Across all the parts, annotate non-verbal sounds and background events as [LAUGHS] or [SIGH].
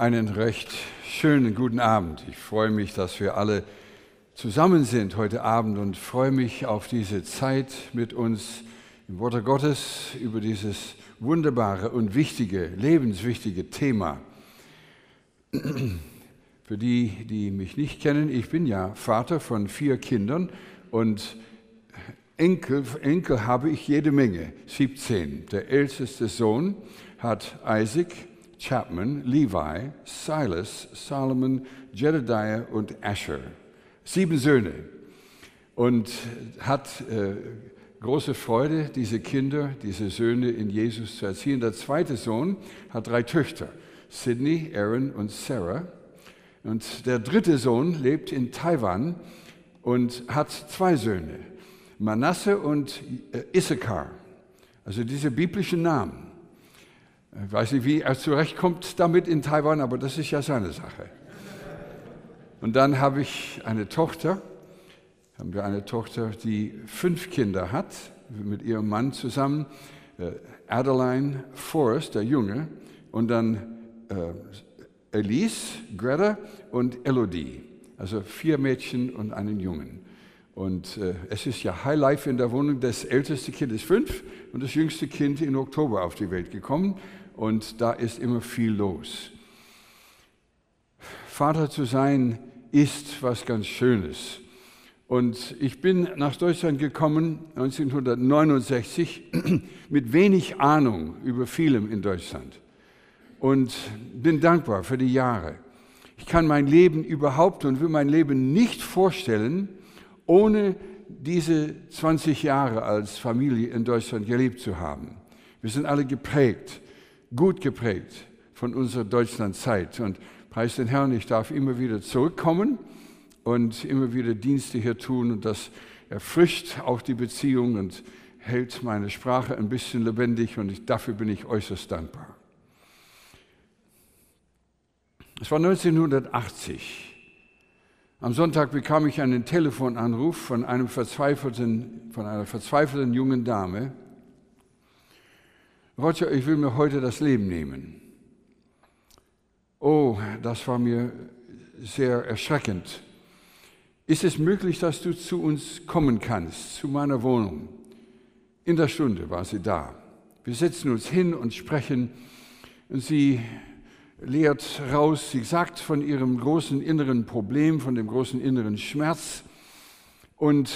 Einen recht schönen guten Abend. Ich freue mich, dass wir alle zusammen sind heute Abend und freue mich auf diese Zeit mit uns im Worte Gottes über dieses wunderbare und wichtige, lebenswichtige Thema. [CLEARS THROAT] Für die, die mich nicht kennen, ich bin ja Vater von vier Kindern und Enkel, Enkel habe ich jede Menge, 17. Der älteste Sohn hat Isaac, Chapman, Levi, Silas, Solomon, Jedediah und Asher. Sieben Söhne. Und hat äh, große Freude, diese Kinder, diese Söhne in Jesus zu erziehen. Der zweite Sohn hat drei Töchter, Sydney, Aaron und Sarah. Und der dritte Sohn lebt in Taiwan und hat zwei Söhne, Manasse und äh, Issachar. Also diese biblischen Namen. Ich weiß nicht, wie er zurechtkommt damit in Taiwan, aber das ist ja seine Sache. Und dann habe ich eine Tochter, haben wir eine Tochter, die fünf Kinder hat, mit ihrem Mann zusammen, äh, Adeline Forrest, der Junge, und dann äh, Elise, Greta und Elodie. Also vier Mädchen und einen Jungen. Und äh, es ist ja High Life in der Wohnung. Das älteste Kind ist fünf und das jüngste Kind im Oktober auf die Welt gekommen und da ist immer viel los. Vater zu sein ist was ganz Schönes. Und ich bin nach Deutschland gekommen 1969 [CLEARS THROAT] mit wenig Ahnung über vielem in Deutschland und bin dankbar für die Jahre. Ich kann mein Leben überhaupt und will mein Leben nicht vorstellen, ohne diese 20 Jahre als Familie in Deutschland gelebt zu haben. Wir sind alle geprägt gut geprägt von unserer Deutschlandzeit. Und preis den Herrn, ich darf immer wieder zurückkommen und immer wieder Dienste hier tun. Und das erfrischt auch die Beziehung und hält meine Sprache ein bisschen lebendig. Und ich, dafür bin ich äußerst dankbar. Es war 1980. Am Sonntag bekam ich einen Telefonanruf von, einem verzweifelten, von einer verzweifelten jungen Dame, Roger, ich will mir heute das Leben nehmen. Oh, das war mir sehr erschreckend. Ist es möglich, dass du zu uns kommen kannst, zu meiner Wohnung? In der Stunde war sie da. Wir setzen uns hin und sprechen. Und sie lehrt raus, sie sagt von ihrem großen inneren Problem, von dem großen inneren Schmerz. Und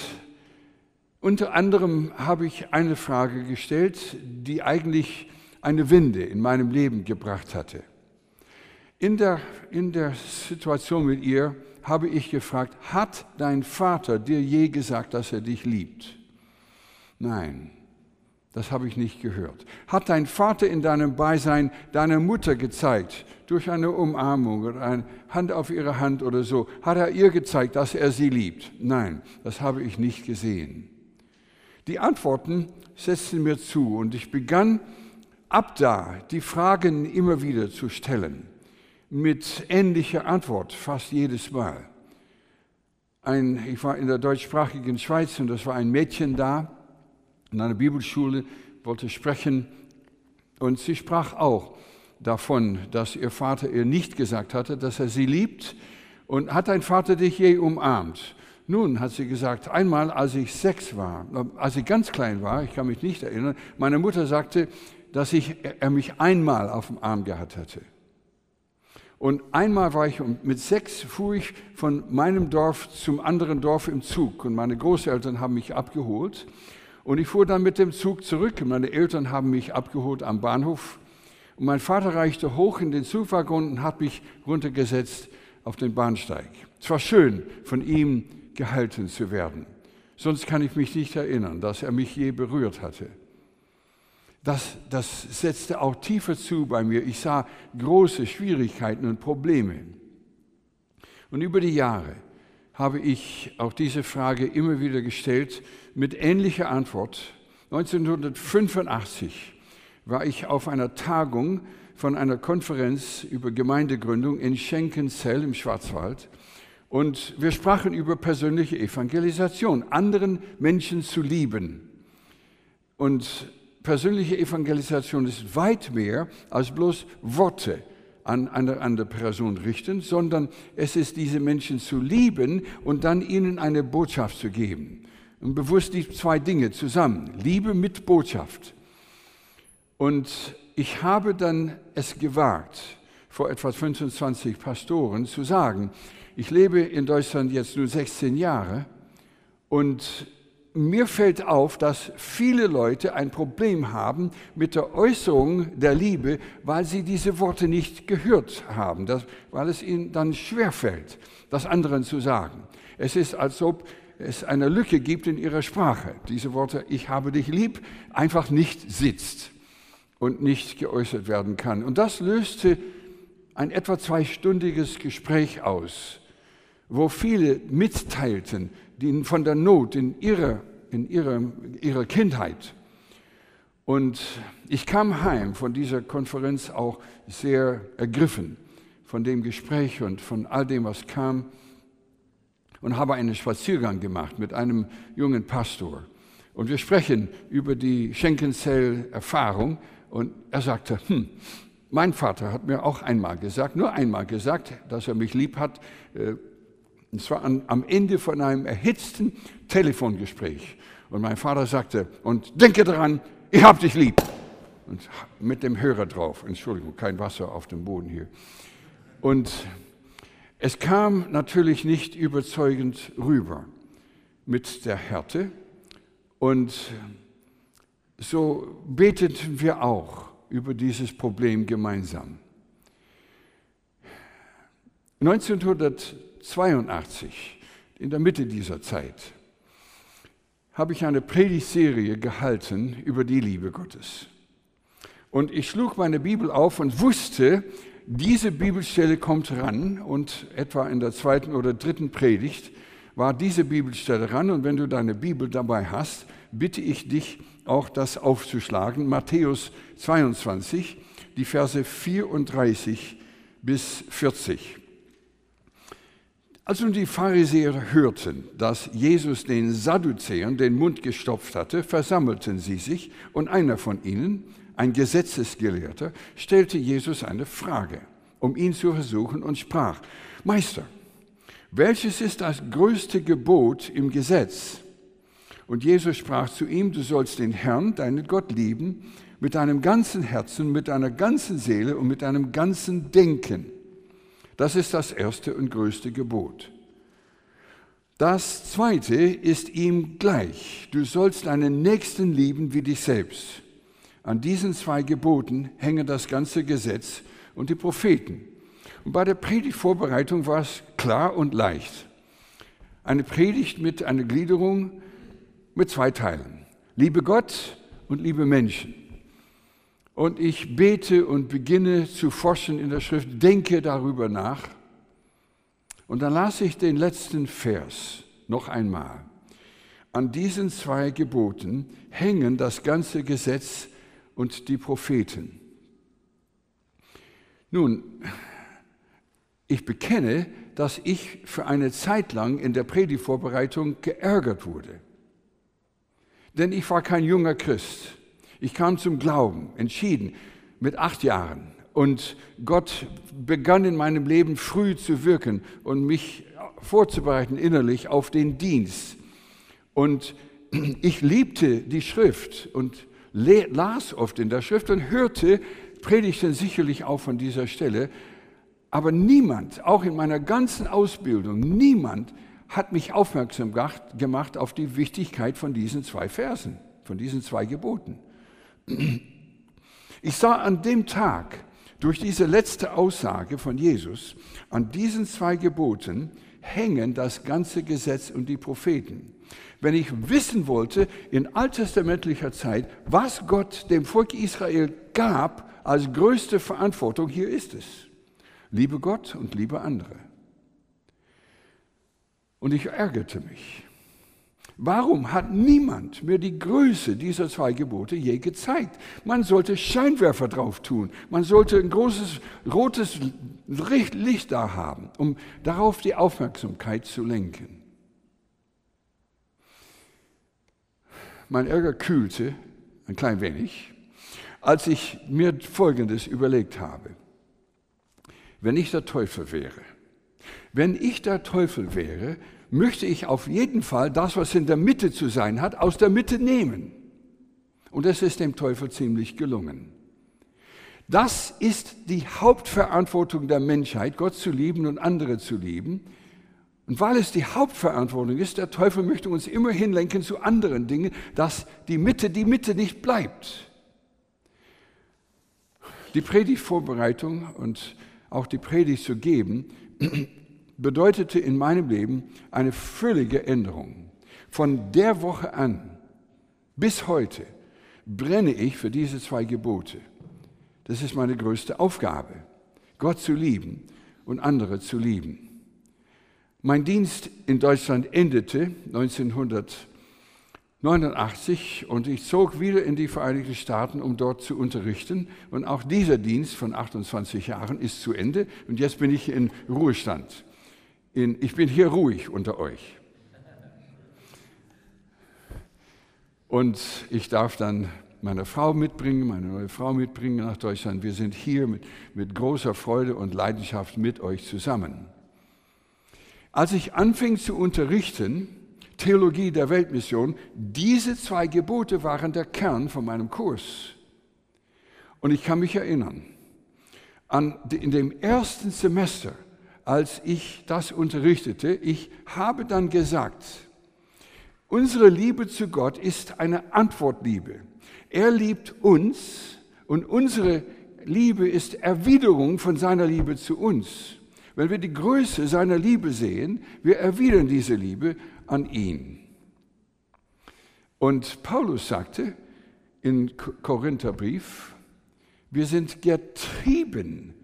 unter anderem habe ich eine Frage gestellt, die eigentlich eine Wende in meinem Leben gebracht hatte. In der, in der Situation mit ihr habe ich gefragt, hat dein Vater dir je gesagt, dass er dich liebt? Nein, das habe ich nicht gehört. Hat dein Vater in deinem Beisein deiner Mutter gezeigt, durch eine Umarmung oder eine Hand auf ihre Hand oder so, hat er ihr gezeigt, dass er sie liebt? Nein, das habe ich nicht gesehen. Die Antworten setzten mir zu und ich begann ab da die Fragen immer wieder zu stellen, mit ähnlicher Antwort fast jedes Mal. Ein, ich war in der deutschsprachigen Schweiz und es war ein Mädchen da in einer Bibelschule, wollte sprechen und sie sprach auch davon, dass ihr Vater ihr nicht gesagt hatte, dass er sie liebt und hat dein Vater dich je umarmt? Nun, hat sie gesagt, einmal als ich sechs war, als ich ganz klein war, ich kann mich nicht erinnern, meine Mutter sagte, dass ich, er mich einmal auf dem Arm gehabt hatte. Und einmal war ich, mit sechs fuhr ich von meinem Dorf zum anderen Dorf im Zug und meine Großeltern haben mich abgeholt. Und ich fuhr dann mit dem Zug zurück und meine Eltern haben mich abgeholt am Bahnhof. Und mein Vater reichte hoch in den Zugwaggon und hat mich runtergesetzt auf den Bahnsteig. Es war schön, von ihm gehalten zu werden. Sonst kann ich mich nicht erinnern, dass er mich je berührt hatte. Das, das setzte auch tiefer zu bei mir. Ich sah große Schwierigkeiten und Probleme. Und über die Jahre habe ich auch diese Frage immer wieder gestellt mit ähnlicher Antwort. 1985 war ich auf einer Tagung von einer Konferenz über Gemeindegründung in Schenkenzell im Schwarzwald und wir sprachen über persönliche Evangelisation, anderen Menschen zu lieben. Und persönliche Evangelisation ist weit mehr als bloß Worte an eine andere Person richten, sondern es ist diese Menschen zu lieben und dann ihnen eine Botschaft zu geben. Und bewusst die zwei Dinge zusammen, Liebe mit Botschaft. Und ich habe dann es gewagt, vor etwa 25 Pastoren zu sagen, ich lebe in Deutschland jetzt nur 16 Jahre und mir fällt auf, dass viele Leute ein Problem haben mit der Äußerung der Liebe, weil sie diese Worte nicht gehört haben, das, weil es ihnen dann schwerfällt, das anderen zu sagen. Es ist, als ob es eine Lücke gibt in ihrer Sprache. Diese Worte, ich habe dich lieb, einfach nicht sitzt und nicht geäußert werden kann. Und das löste ein etwa zweistündiges Gespräch aus, wo viele mitteilten, von der Not in ihrer, in ihrer, ihrer Kindheit. Und ich kam heim von dieser Konferenz auch sehr ergriffen von dem Gespräch und von all dem, was kam und habe einen Spaziergang gemacht mit einem jungen Pastor. Und wir sprechen über die Schenkenzell-Erfahrung und er sagte, hm, mein Vater hat mir auch einmal gesagt, nur einmal gesagt, dass er mich lieb hat, äh, und zwar an, am Ende von einem erhitzten Telefongespräch. Und mein Vater sagte, und denke daran, ich hab dich lieb. Und mit dem Hörer drauf, Entschuldigung, kein Wasser auf dem Boden hier. Und es kam natürlich nicht überzeugend rüber mit der Härte. Und so beteten wir auch über dieses Problem gemeinsam. 1900 82, in der Mitte dieser Zeit, habe ich eine Predigtserie gehalten über die Liebe Gottes. Und ich schlug meine Bibel auf und wusste, diese Bibelstelle kommt ran und etwa in der zweiten oder dritten Predigt war diese Bibelstelle ran und wenn du deine Bibel dabei hast, bitte ich dich auch das aufzuschlagen. Matthäus 22, die Verse 34 bis 40. Als nun die Pharisäer hörten, dass Jesus den Sadduzäern den Mund gestopft hatte, versammelten sie sich und einer von ihnen, ein Gesetzesgelehrter, stellte Jesus eine Frage, um ihn zu versuchen und sprach, Meister, welches ist das größte Gebot im Gesetz? Und Jesus sprach zu ihm, du sollst den Herrn, deinen Gott lieben, mit deinem ganzen Herzen, mit deiner ganzen Seele und mit deinem ganzen Denken. Das ist das erste und größte Gebot. Das zweite ist ihm gleich. Du sollst deinen Nächsten lieben wie dich selbst. An diesen zwei Geboten hängen das ganze Gesetz und die Propheten. Und bei der Predigtvorbereitung war es klar und leicht. Eine Predigt mit einer Gliederung mit zwei Teilen. Liebe Gott und liebe Menschen. Und ich bete und beginne zu forschen in der Schrift, denke darüber nach. Und dann las ich den letzten Vers noch einmal. An diesen zwei Geboten hängen das ganze Gesetz und die Propheten. Nun, ich bekenne, dass ich für eine Zeit lang in der Predigtvorbereitung geärgert wurde. Denn ich war kein junger Christ. Ich kam zum Glauben, entschieden, mit acht Jahren. Und Gott begann in meinem Leben früh zu wirken und mich vorzubereiten innerlich auf den Dienst. Und [CLEARS THROAT] ich liebte die Schrift und las oft in der Schrift und hörte Predigten sicherlich auch von dieser Stelle. Aber niemand, auch in meiner ganzen Ausbildung, niemand hat mich aufmerksam gemacht auf die Wichtigkeit von diesen zwei Versen, von diesen zwei Geboten. Ich sah an dem Tag, durch diese letzte Aussage von Jesus, an diesen zwei Geboten hängen das ganze Gesetz und die Propheten. Wenn ich wissen wollte, in alttestamentlicher Zeit, was Gott dem Volk Israel gab als größte Verantwortung, hier ist es. Liebe Gott und liebe andere. Und ich ärgerte mich. Warum hat niemand mir die Größe dieser zwei Gebote je gezeigt? Man sollte Scheinwerfer drauf tun. Man sollte ein großes rotes Licht da haben, um darauf die Aufmerksamkeit zu lenken. Mein Ärger kühlte ein klein wenig, als ich mir Folgendes überlegt habe. wenn ich der Teufel wäre. Wenn ich der Teufel wäre, möchte ich auf jeden Fall das, was in der Mitte zu sein hat, aus der Mitte nehmen. Und es ist dem Teufel ziemlich gelungen. Das ist die Hauptverantwortung der Menschheit, Gott zu lieben und andere zu lieben. Und weil es die Hauptverantwortung ist, der Teufel möchte uns immer hinlenken zu anderen Dingen, dass die Mitte die Mitte nicht bleibt. Die Predigtvorbereitung und auch die Predigt zu geben, bedeutete in meinem Leben eine völlige Änderung. Von der Woche an bis heute brenne ich für diese zwei Gebote. Das ist meine größte Aufgabe, Gott zu lieben und andere zu lieben. Mein Dienst in Deutschland endete 1989 und ich zog wieder in die Vereinigten Staaten, um dort zu unterrichten. Und auch dieser Dienst von 28 Jahren ist zu Ende und jetzt bin ich in Ruhestand. In, ich bin hier ruhig unter euch. Und ich darf dann meine Frau mitbringen, meine neue Frau mitbringen nach Deutschland. Wir sind hier mit, mit großer Freude und Leidenschaft mit euch zusammen. Als ich anfing zu unterrichten, Theologie der Weltmission, diese zwei Gebote waren der Kern von meinem Kurs. Und ich kann mich erinnern, an, in dem ersten Semester, als ich das unterrichtete, ich habe dann gesagt, unsere Liebe zu Gott ist eine Antwortliebe. Er liebt uns und unsere Liebe ist Erwiderung von seiner Liebe zu uns. Wenn wir die Größe seiner Liebe sehen, wir erwidern diese Liebe an ihn. Und Paulus sagte in Korintherbrief, wir sind getrieben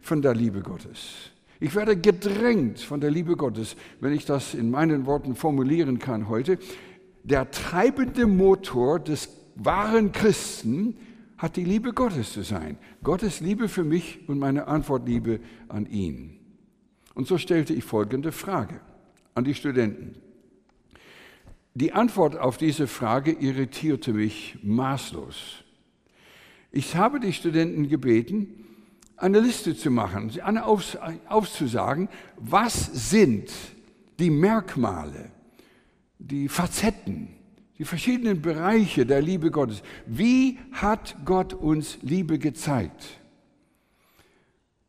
von der Liebe Gottes. Ich werde gedrängt von der Liebe Gottes, wenn ich das in meinen Worten formulieren kann heute. Der treibende Motor des wahren Christen hat die Liebe Gottes zu sein. Gottes Liebe für mich und meine Antwortliebe an ihn. Und so stellte ich folgende Frage an die Studenten. Die Antwort auf diese Frage irritierte mich maßlos. Ich habe die Studenten gebeten, eine Liste zu machen, aufzusagen, was sind die Merkmale, die Facetten, die verschiedenen Bereiche der Liebe Gottes. Wie hat Gott uns Liebe gezeigt?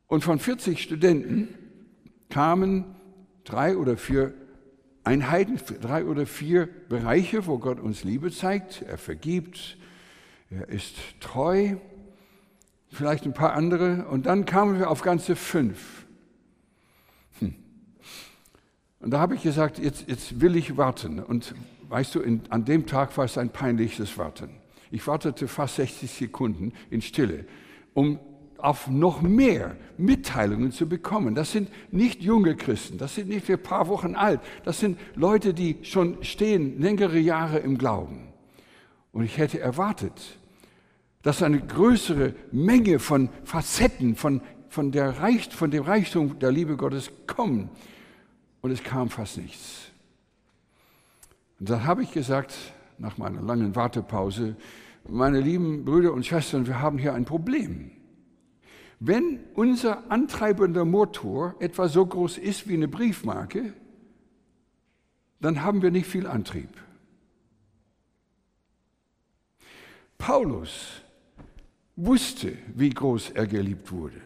Und von 40 Studenten kamen drei oder vier Einheiten, drei oder vier Bereiche, wo Gott uns Liebe zeigt. Er vergibt, er ist treu, vielleicht ein paar andere. Und dann kamen wir auf ganze fünf. Hm. Und da habe ich gesagt, jetzt, jetzt will ich warten. Und weißt du, in, an dem Tag war es ein peinliches Warten. Ich wartete fast 60 Sekunden in Stille, um auf noch mehr Mitteilungen zu bekommen. Das sind nicht junge Christen, das sind nicht ein paar Wochen alt, das sind Leute, die schon stehen längere Jahre im Glauben. Und ich hätte erwartet, dass eine größere Menge von Facetten, von, von, der Reich, von dem Reichtum der Liebe Gottes kommen. Und es kam fast nichts. Und dann habe ich gesagt, nach meiner langen Wartepause, meine lieben Brüder und Schwestern, wir haben hier ein Problem. Wenn unser antreibender Motor etwa so groß ist wie eine Briefmarke, dann haben wir nicht viel Antrieb. Paulus wusste, wie groß er geliebt wurde.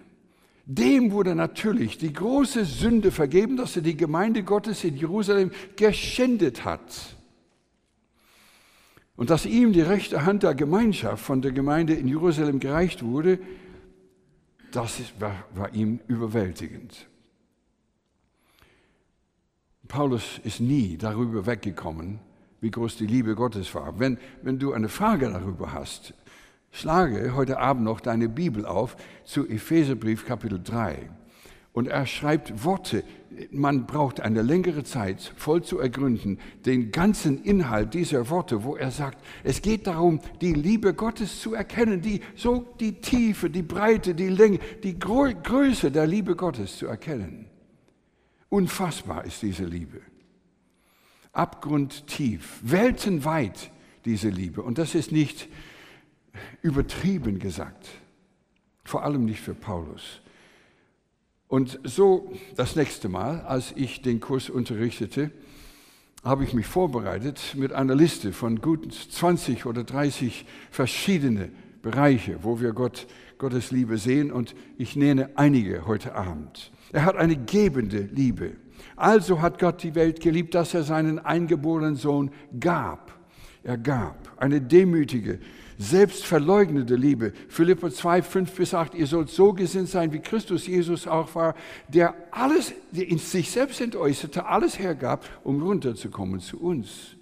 Dem wurde natürlich die große Sünde vergeben, dass er die Gemeinde Gottes in Jerusalem geschändet hat. Und dass ihm die rechte Hand der Gemeinschaft von der Gemeinde in Jerusalem gereicht wurde, das war, war ihm überwältigend. Paulus ist nie darüber weggekommen, wie groß die Liebe Gottes war. Wenn, wenn du eine Frage darüber hast, schlage heute Abend noch deine Bibel auf zu Epheserbrief Kapitel 3. Und er schreibt Worte. Man braucht eine längere Zeit, voll zu ergründen, den ganzen Inhalt dieser Worte, wo er sagt, es geht darum, die Liebe Gottes zu erkennen, die, so die Tiefe, die Breite, die Länge, die Größe der Liebe Gottes zu erkennen. Unfassbar ist diese Liebe. Abgrundtief, weltenweit diese Liebe. Und das ist nicht übertrieben gesagt, vor allem nicht für Paulus. Und so das nächste Mal, als ich den Kurs unterrichtete, habe ich mich vorbereitet mit einer Liste von gut 20 oder 30 verschiedene Bereiche, wo wir Gott, Gottes Liebe sehen und ich nenne einige heute Abend. Er hat eine gebende Liebe. Also hat Gott die Welt geliebt, dass er seinen eingeborenen Sohn gab. Er gab eine demütige, selbstverleugnete Liebe. Philipper 2, 5 bis 8, ihr sollt so gesinnt sein, wie Christus Jesus auch war, der alles der in sich selbst entäußerte, alles hergab, um runterzukommen zu uns.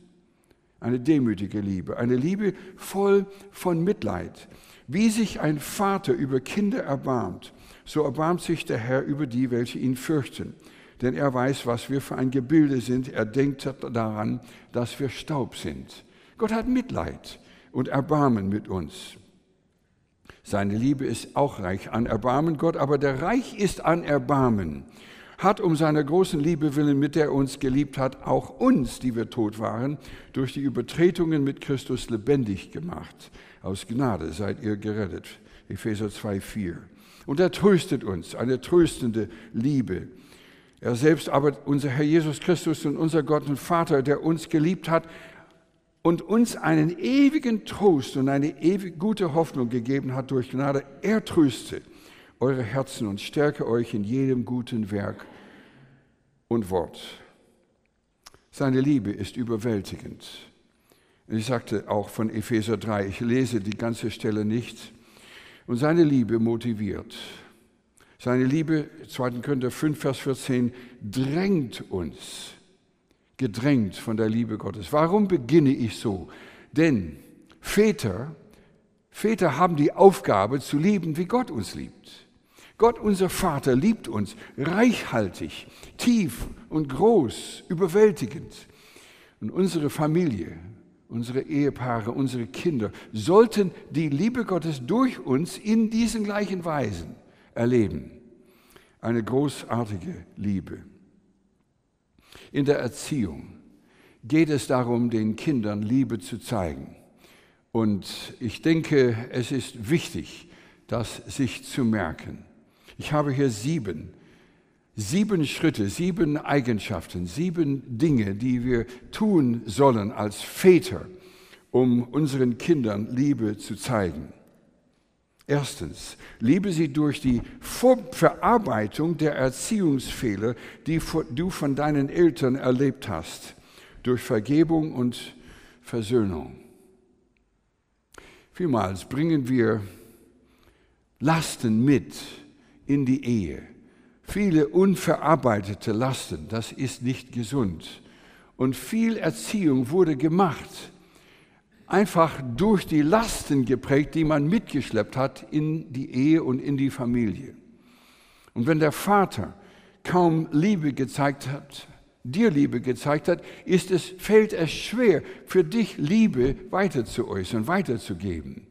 Eine demütige Liebe, eine Liebe voll von Mitleid. Wie sich ein Vater über Kinder erbarmt, so erbarmt sich der Herr über die, welche ihn fürchten. Denn er weiß, was wir für ein Gebilde sind. Er denkt daran, dass wir Staub sind. Gott hat Mitleid und Erbarmen mit uns. Seine Liebe ist auch reich an Erbarmen, Gott, aber der Reich ist an Erbarmen, hat um seiner großen Liebe willen, mit der er uns geliebt hat, auch uns, die wir tot waren, durch die Übertretungen mit Christus lebendig gemacht. Aus Gnade seid ihr gerettet. Epheser 2, 4. Und er tröstet uns, eine tröstende Liebe. Er selbst aber, unser Herr Jesus Christus und unser Gott und Vater, der uns geliebt hat, und uns einen ewigen Trost und eine ewig gute Hoffnung gegeben hat durch Gnade. Er tröste eure Herzen und stärke euch in jedem guten Werk und Wort. Seine Liebe ist überwältigend. Ich sagte auch von Epheser 3, ich lese die ganze Stelle nicht. Und seine Liebe motiviert. Seine Liebe, 2. Korinther 5, Vers 14, drängt uns gedrängt von der Liebe Gottes. Warum beginne ich so? Denn Väter, Väter haben die Aufgabe zu lieben, wie Gott uns liebt. Gott, unser Vater, liebt uns reichhaltig, tief und groß, überwältigend. Und unsere Familie, unsere Ehepaare, unsere Kinder sollten die Liebe Gottes durch uns in diesen gleichen Weisen erleben. Eine großartige Liebe. In der Erziehung geht es darum, den Kindern Liebe zu zeigen. Und ich denke, es ist wichtig, das sich zu merken. Ich habe hier sieben, sieben Schritte, sieben Eigenschaften, sieben Dinge, die wir tun sollen als Väter, um unseren Kindern Liebe zu zeigen. Erstens, liebe sie durch die Verarbeitung der Erziehungsfehler, die du von deinen Eltern erlebt hast, durch Vergebung und Versöhnung. Vielmals bringen wir Lasten mit in die Ehe. Viele unverarbeitete Lasten, das ist nicht gesund. Und viel Erziehung wurde gemacht einfach durch die Lasten geprägt, die man mitgeschleppt hat in die Ehe und in die Familie. Und wenn der Vater kaum Liebe gezeigt hat, dir Liebe gezeigt hat, ist es, fällt es schwer, für dich Liebe weiter zu äußern, weiterzugeben.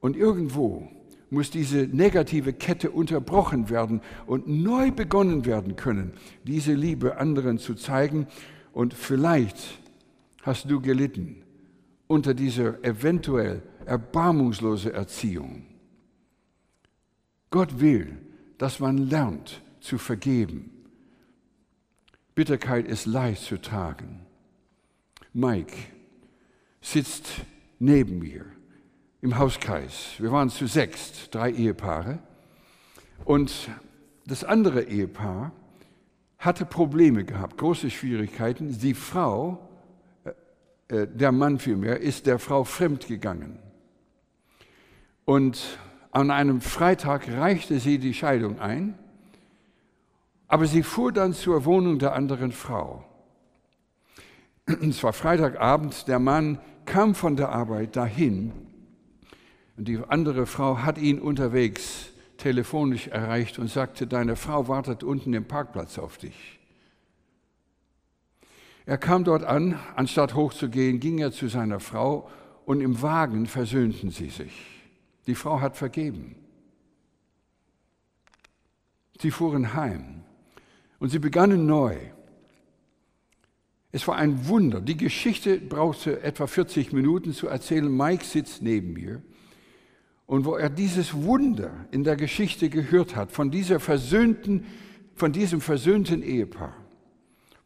Und irgendwo muss diese negative Kette unterbrochen werden und neu begonnen werden können, diese Liebe anderen zu zeigen. Und vielleicht hast du gelitten unter dieser eventuell erbarmungslosen Erziehung. Gott will, dass man lernt zu vergeben. Bitterkeit ist leicht zu tragen. Mike sitzt neben mir im Hauskreis. Wir waren zu sechs, drei Ehepaare. Und das andere Ehepaar hatte Probleme gehabt, große Schwierigkeiten. Die Frau äh, der Mann vielmehr, ist der Frau fremd gegangen. Und an einem Freitag reichte sie die Scheidung ein, aber sie fuhr dann zur Wohnung der anderen Frau. Es war Freitagabend, der Mann kam von der Arbeit dahin und die andere Frau hat ihn unterwegs telefonisch erreicht und sagte, deine Frau wartet unten im Parkplatz auf dich. Er kam dort an, anstatt hochzugehen, ging er zu seiner Frau und im Wagen versöhnten sie sich. Die Frau hat vergeben. Sie fuhren heim und sie begannen neu. Es war ein Wunder. Die Geschichte brauchte etwa 40 Minuten zu erzählen. Mike sitzt neben mir Und wo er dieses Wunder in der Geschichte gehört hat, von, dieser versöhnten, von diesem versöhnten Ehepaar,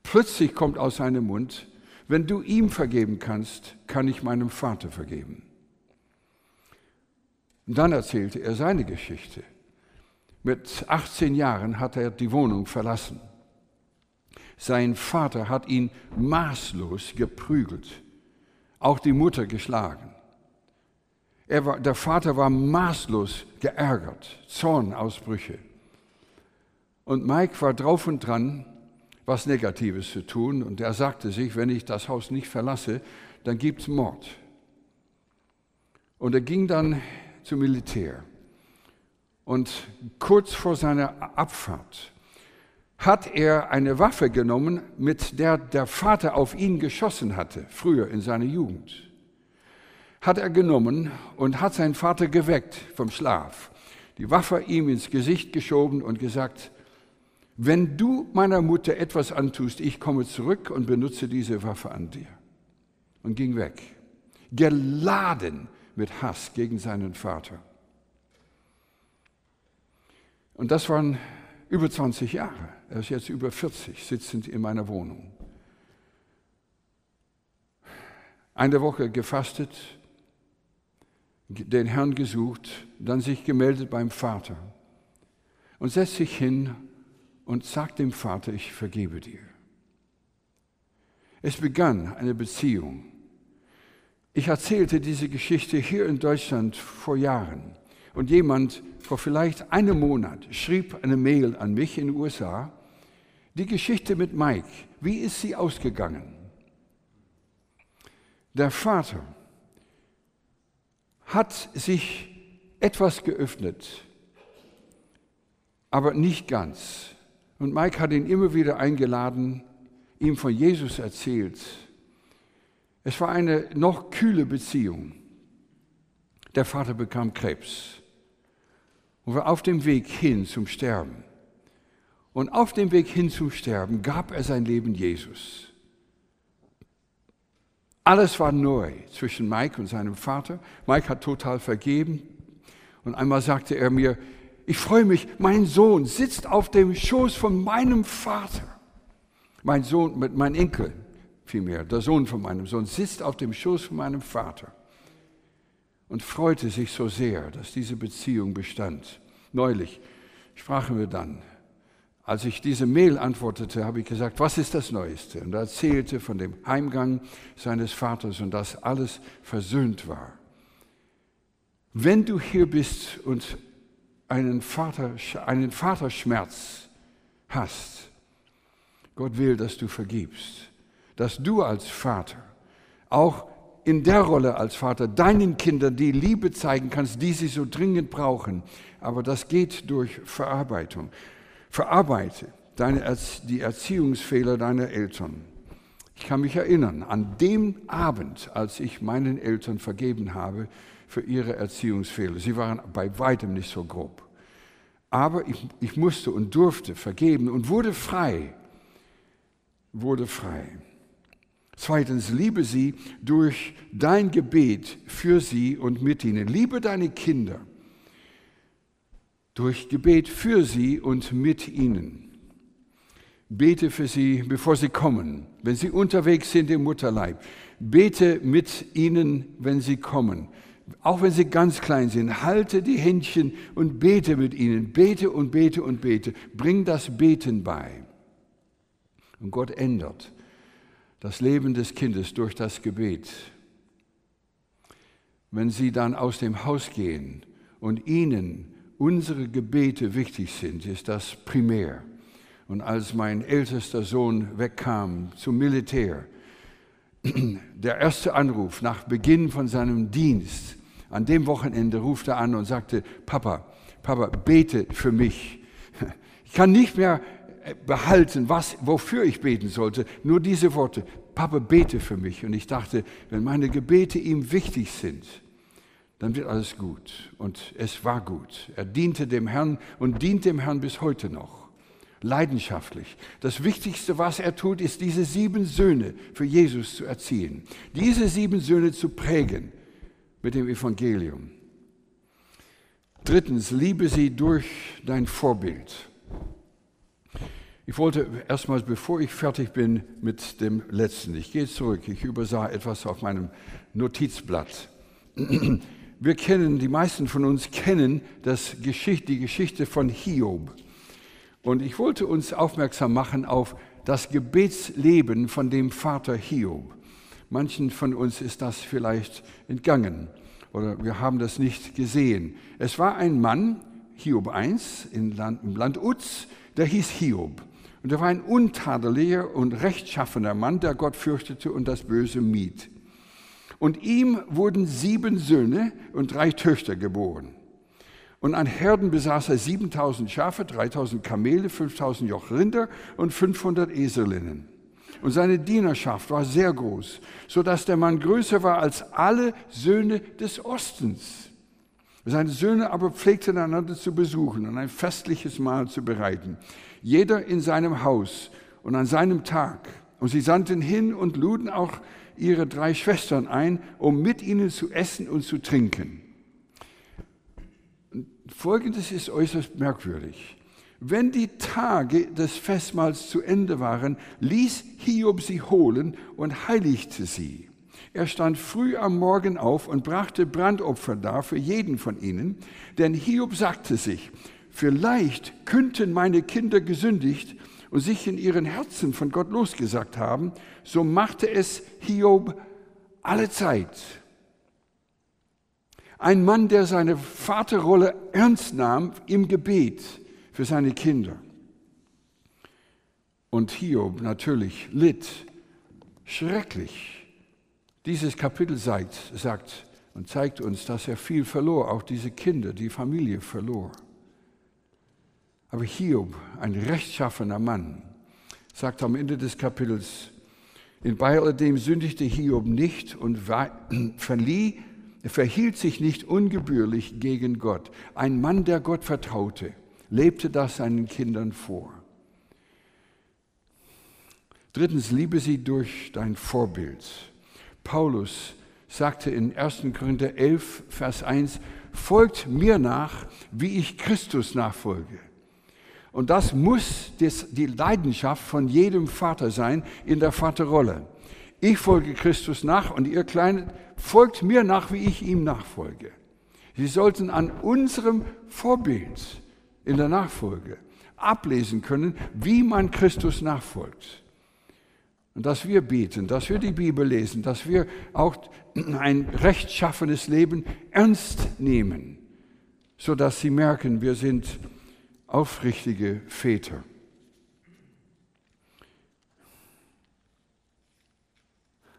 plötzlich kommt aus seinem Mund, wenn du ihm vergeben kannst, kann ich meinem Vater vergeben. Und dann erzählte er seine Geschichte. Mit 18 Jahren hat er die Wohnung verlassen. Sein Vater hat ihn maßlos geprügelt, auch die Mutter geschlagen. War, der Vater war maßlos geärgert, Zornausbrüche. Und Mike war drauf und dran, was Negatives zu tun. Und er sagte sich, wenn ich das Haus nicht verlasse, dann gibt es Mord. Und er ging dann zum Militär. Und kurz vor seiner Abfahrt hat er eine Waffe genommen, mit der der Vater auf ihn geschossen hatte, früher in seiner Jugend hat er genommen und hat seinen Vater geweckt vom Schlaf, die Waffe ihm ins Gesicht geschoben und gesagt, wenn du meiner Mutter etwas antust, ich komme zurück und benutze diese Waffe an dir. Und ging weg, geladen mit Hass gegen seinen Vater. Und das waren über 20 Jahre. Er ist jetzt über 40, sitzend in meiner Wohnung. Eine Woche gefastet, den Herrn gesucht, dann sich gemeldet beim Vater und setzt sich hin und sagt dem Vater, ich vergebe dir. Es begann eine Beziehung. Ich erzählte diese Geschichte hier in Deutschland vor Jahren und jemand vor vielleicht einem Monat schrieb eine Mail an mich in den USA, die Geschichte mit Mike, wie ist sie ausgegangen? Der Vater hat sich etwas geöffnet, aber nicht ganz. Und Mike hat ihn immer wieder eingeladen, ihm von Jesus erzählt. Es war eine noch kühle Beziehung. Der Vater bekam Krebs und war auf dem Weg hin zum Sterben. Und auf dem Weg hin zum Sterben gab er sein Leben Jesus. Alles war neu zwischen Mike und seinem Vater. Mike hat total vergeben. Und einmal sagte er mir, ich freue mich, mein Sohn sitzt auf dem Schoß von meinem Vater. Mein Sohn, mein Enkel vielmehr, der Sohn von meinem Sohn, sitzt auf dem Schoß von meinem Vater und freute sich so sehr, dass diese Beziehung bestand. Neulich sprachen wir dann als ich diese Mail antwortete, habe ich gesagt, was ist das Neueste? Und er erzählte von dem Heimgang seines Vaters und dass alles versöhnt war. Wenn du hier bist und einen, Vater, einen Vaterschmerz hast, Gott will, dass du vergibst, dass du als Vater auch in der Rolle als Vater deinen Kindern die Liebe zeigen kannst, die sie so dringend brauchen. Aber das geht durch Verarbeitung. Verarbeite deine, die Erziehungsfehler deiner Eltern. Ich kann mich erinnern an dem Abend, als ich meinen Eltern vergeben habe für ihre Erziehungsfehler. Sie waren bei weitem nicht so grob. Aber ich, ich musste und durfte vergeben und wurde frei. Wurde frei. Zweitens, liebe sie durch dein Gebet für sie und mit ihnen. Liebe deine Kinder durch Gebet für sie und mit ihnen. Bete für sie, bevor sie kommen, wenn sie unterwegs sind im Mutterleib. Bete mit ihnen, wenn sie kommen. Auch wenn sie ganz klein sind, halte die Händchen und bete mit ihnen. Bete und bete und bete. Bring das Beten bei. Und Gott ändert das Leben des Kindes durch das Gebet. Wenn sie dann aus dem Haus gehen und ihnen unsere Gebete wichtig sind, ist das primär. Und als mein ältester Sohn wegkam zum Militär, [CLEARS THROAT] der erste Anruf nach Beginn von seinem Dienst, an dem Wochenende ruft er an und sagte, Papa, Papa, bete für mich. Ich kann nicht mehr behalten, was, wofür ich beten sollte, nur diese Worte, Papa, bete für mich. Und ich dachte, wenn meine Gebete ihm wichtig sind, dann wird alles gut. Und es war gut. Er diente dem Herrn und dient dem Herrn bis heute noch. Leidenschaftlich. Das Wichtigste, was er tut, ist, diese sieben Söhne für Jesus zu erziehen. Diese sieben Söhne zu prägen mit dem Evangelium. Drittens, liebe sie durch dein Vorbild. Ich wollte erstmals, bevor ich fertig bin mit dem letzten, ich gehe zurück, ich übersah etwas auf meinem Notizblatt. Wir kennen, die meisten von uns kennen das Geschichte, die Geschichte von Hiob. Und ich wollte uns aufmerksam machen auf das Gebetsleben von dem Vater Hiob. Manchen von uns ist das vielleicht entgangen oder wir haben das nicht gesehen. Es war ein Mann, Hiob I, im Land, im Land Uz, der hieß Hiob. Und er war ein untadeliger und rechtschaffener Mann, der Gott fürchtete und das Böse mied. Und ihm wurden sieben Söhne und drei Töchter geboren. Und an Herden besaß er 7000 Schafe, 3000 Kamele, 5000 Joch Rinder und 500 Eselinnen. Und seine Dienerschaft war sehr groß, so dass der Mann größer war als alle Söhne des Ostens. Seine Söhne aber pflegten einander zu besuchen und ein festliches Mahl zu bereiten, jeder in seinem Haus und an seinem Tag. Und sie sandten hin und luden auch ihre drei Schwestern ein, um mit ihnen zu essen und zu trinken. Folgendes ist äußerst merkwürdig. Wenn die Tage des Festmahls zu Ende waren, ließ Hiob sie holen und heiligte sie. Er stand früh am Morgen auf und brachte Brandopfer dar für jeden von ihnen, denn Hiob sagte sich, vielleicht könnten meine Kinder gesündigt und sich in ihren Herzen von Gott losgesagt haben, so machte es Hiob alle Zeit. Ein Mann, der seine Vaterrolle ernst nahm im Gebet für seine Kinder. Und Hiob natürlich litt schrecklich dieses Kapitel sagt, sagt und zeigt uns, dass er viel verlor, auch diese Kinder, die Familie verlor. Aber Hiob, ein rechtschaffener Mann, sagt am Ende des Kapitels, in bei alledem sündigte Hiob nicht und [CLEARS THROAT] verlieh, verhielt sich nicht ungebührlich gegen Gott. Ein Mann, der Gott vertraute, lebte das seinen Kindern vor. Drittens, liebe sie durch dein Vorbild. Paulus sagte in 1. Korinther 11, Vers 1, folgt mir nach, wie ich Christus nachfolge. Und das muss die Leidenschaft von jedem Vater sein in der Vaterrolle. Ich folge Christus nach und ihr Kleinen folgt mir nach, wie ich ihm nachfolge. Sie sollten an unserem Vorbild in der Nachfolge ablesen können, wie man Christus nachfolgt. Und dass wir beten, dass wir die Bibel lesen, dass wir auch ein rechtschaffenes Leben ernst nehmen, sodass sie merken, wir sind aufrichtige Väter.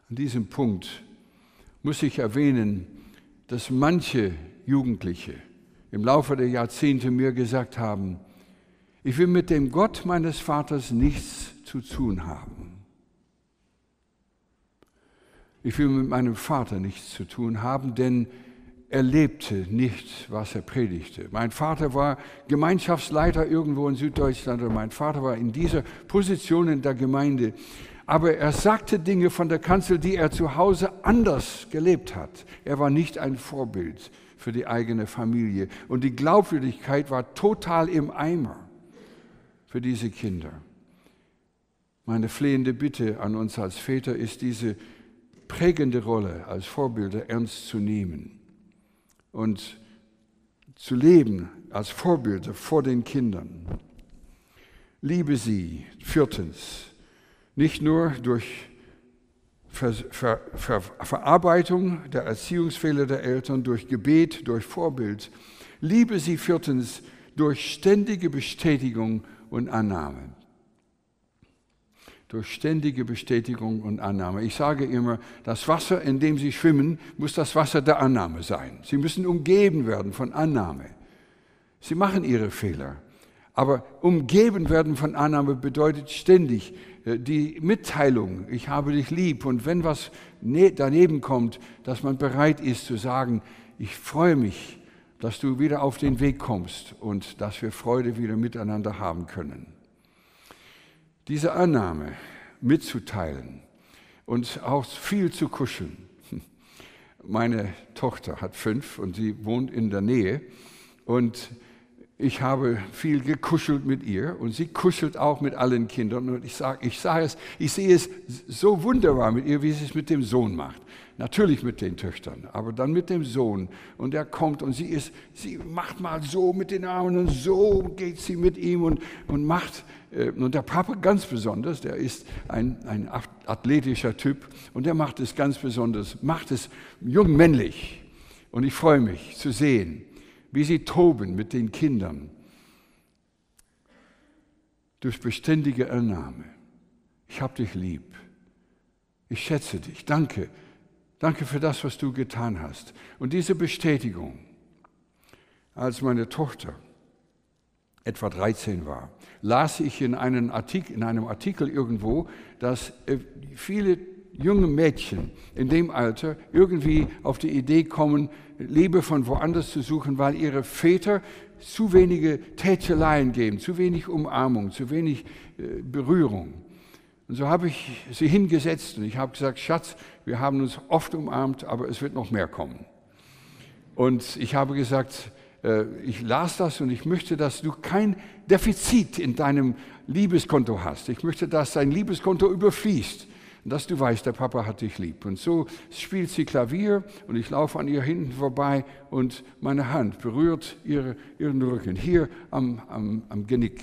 An diesem Punkt muss ich erwähnen, dass manche Jugendliche im Laufe der Jahrzehnte mir gesagt haben, ich will mit dem Gott meines Vaters nichts zu tun haben. Ich will mit meinem Vater nichts zu tun haben, denn er lebte nicht, was er predigte. Mein Vater war Gemeinschaftsleiter irgendwo in Süddeutschland und mein Vater war in dieser Position in der Gemeinde. Aber er sagte Dinge von der Kanzel, die er zu Hause anders gelebt hat. Er war nicht ein Vorbild für die eigene Familie. Und die Glaubwürdigkeit war total im Eimer für diese Kinder. Meine flehende Bitte an uns als Väter ist diese prägende Rolle als Vorbilder ernst zu nehmen und zu leben als Vorbilder vor den Kindern. Liebe sie, viertens, nicht nur durch Ver, Ver, Ver, Verarbeitung der Erziehungsfehler der Eltern, durch Gebet, durch Vorbild. Liebe sie viertens durch ständige Bestätigung und Annahme durch ständige Bestätigung und Annahme. Ich sage immer, das Wasser, in dem Sie schwimmen, muss das Wasser der Annahme sein. Sie müssen umgeben werden von Annahme. Sie machen Ihre Fehler. Aber umgeben werden von Annahme bedeutet ständig die Mitteilung, ich habe dich lieb. Und wenn was ne-, daneben kommt, dass man bereit ist zu sagen, ich freue mich, dass du wieder auf den Weg kommst und dass wir Freude wieder miteinander haben können diese Annahme mitzuteilen und auch viel zu kuscheln. [LAUGHS] Meine Tochter hat fünf und sie wohnt in der Nähe Und ich habe viel gekuschelt mit ihr und sie kuschelt auch mit allen Kindern. Und ich sage ich sag es, ich sehe es so wunderbar mit ihr, wie sie es mit dem Sohn macht. Natürlich mit den Töchtern, aber dann mit dem Sohn. Und er kommt und sie ist, sie macht mal so mit den Armen und so geht sie mit ihm und, und macht. Äh, und der Papa ganz besonders, der ist ein, ein athletischer Typ und der macht es ganz besonders, macht es jung männlich. Und ich freue mich zu sehen, wie sie toben mit den Kindern durch beständige Annahme. Ich habe dich lieb. Ich schätze dich. Danke. Danke für das, was du getan hast. Und diese Bestätigung, als meine Tochter etwa 13 war, las ich in einem Artikel, in einem Artikel irgendwo, dass äh, viele junge Mädchen in dem Alter irgendwie auf die Idee kommen, Liebe von woanders zu suchen, weil ihre Väter zu wenige Tätscheleien geben, zu wenig Umarmung, zu wenig äh, Berührung. Und so habe ich sie hingesetzt und ich habe gesagt, Schatz, wir haben uns oft umarmt, aber es wird noch mehr kommen. Und ich habe gesagt, äh, ich las das und ich möchte, dass du kein Defizit in deinem Liebeskonto hast. Ich möchte, dass dein Liebeskonto überfließt dass du weißt, der Papa hat dich lieb. Und so spielt sie Klavier und ich laufe an ihr hinten vorbei und meine Hand berührt ihre, ihren Rücken, hier am, am, am Genick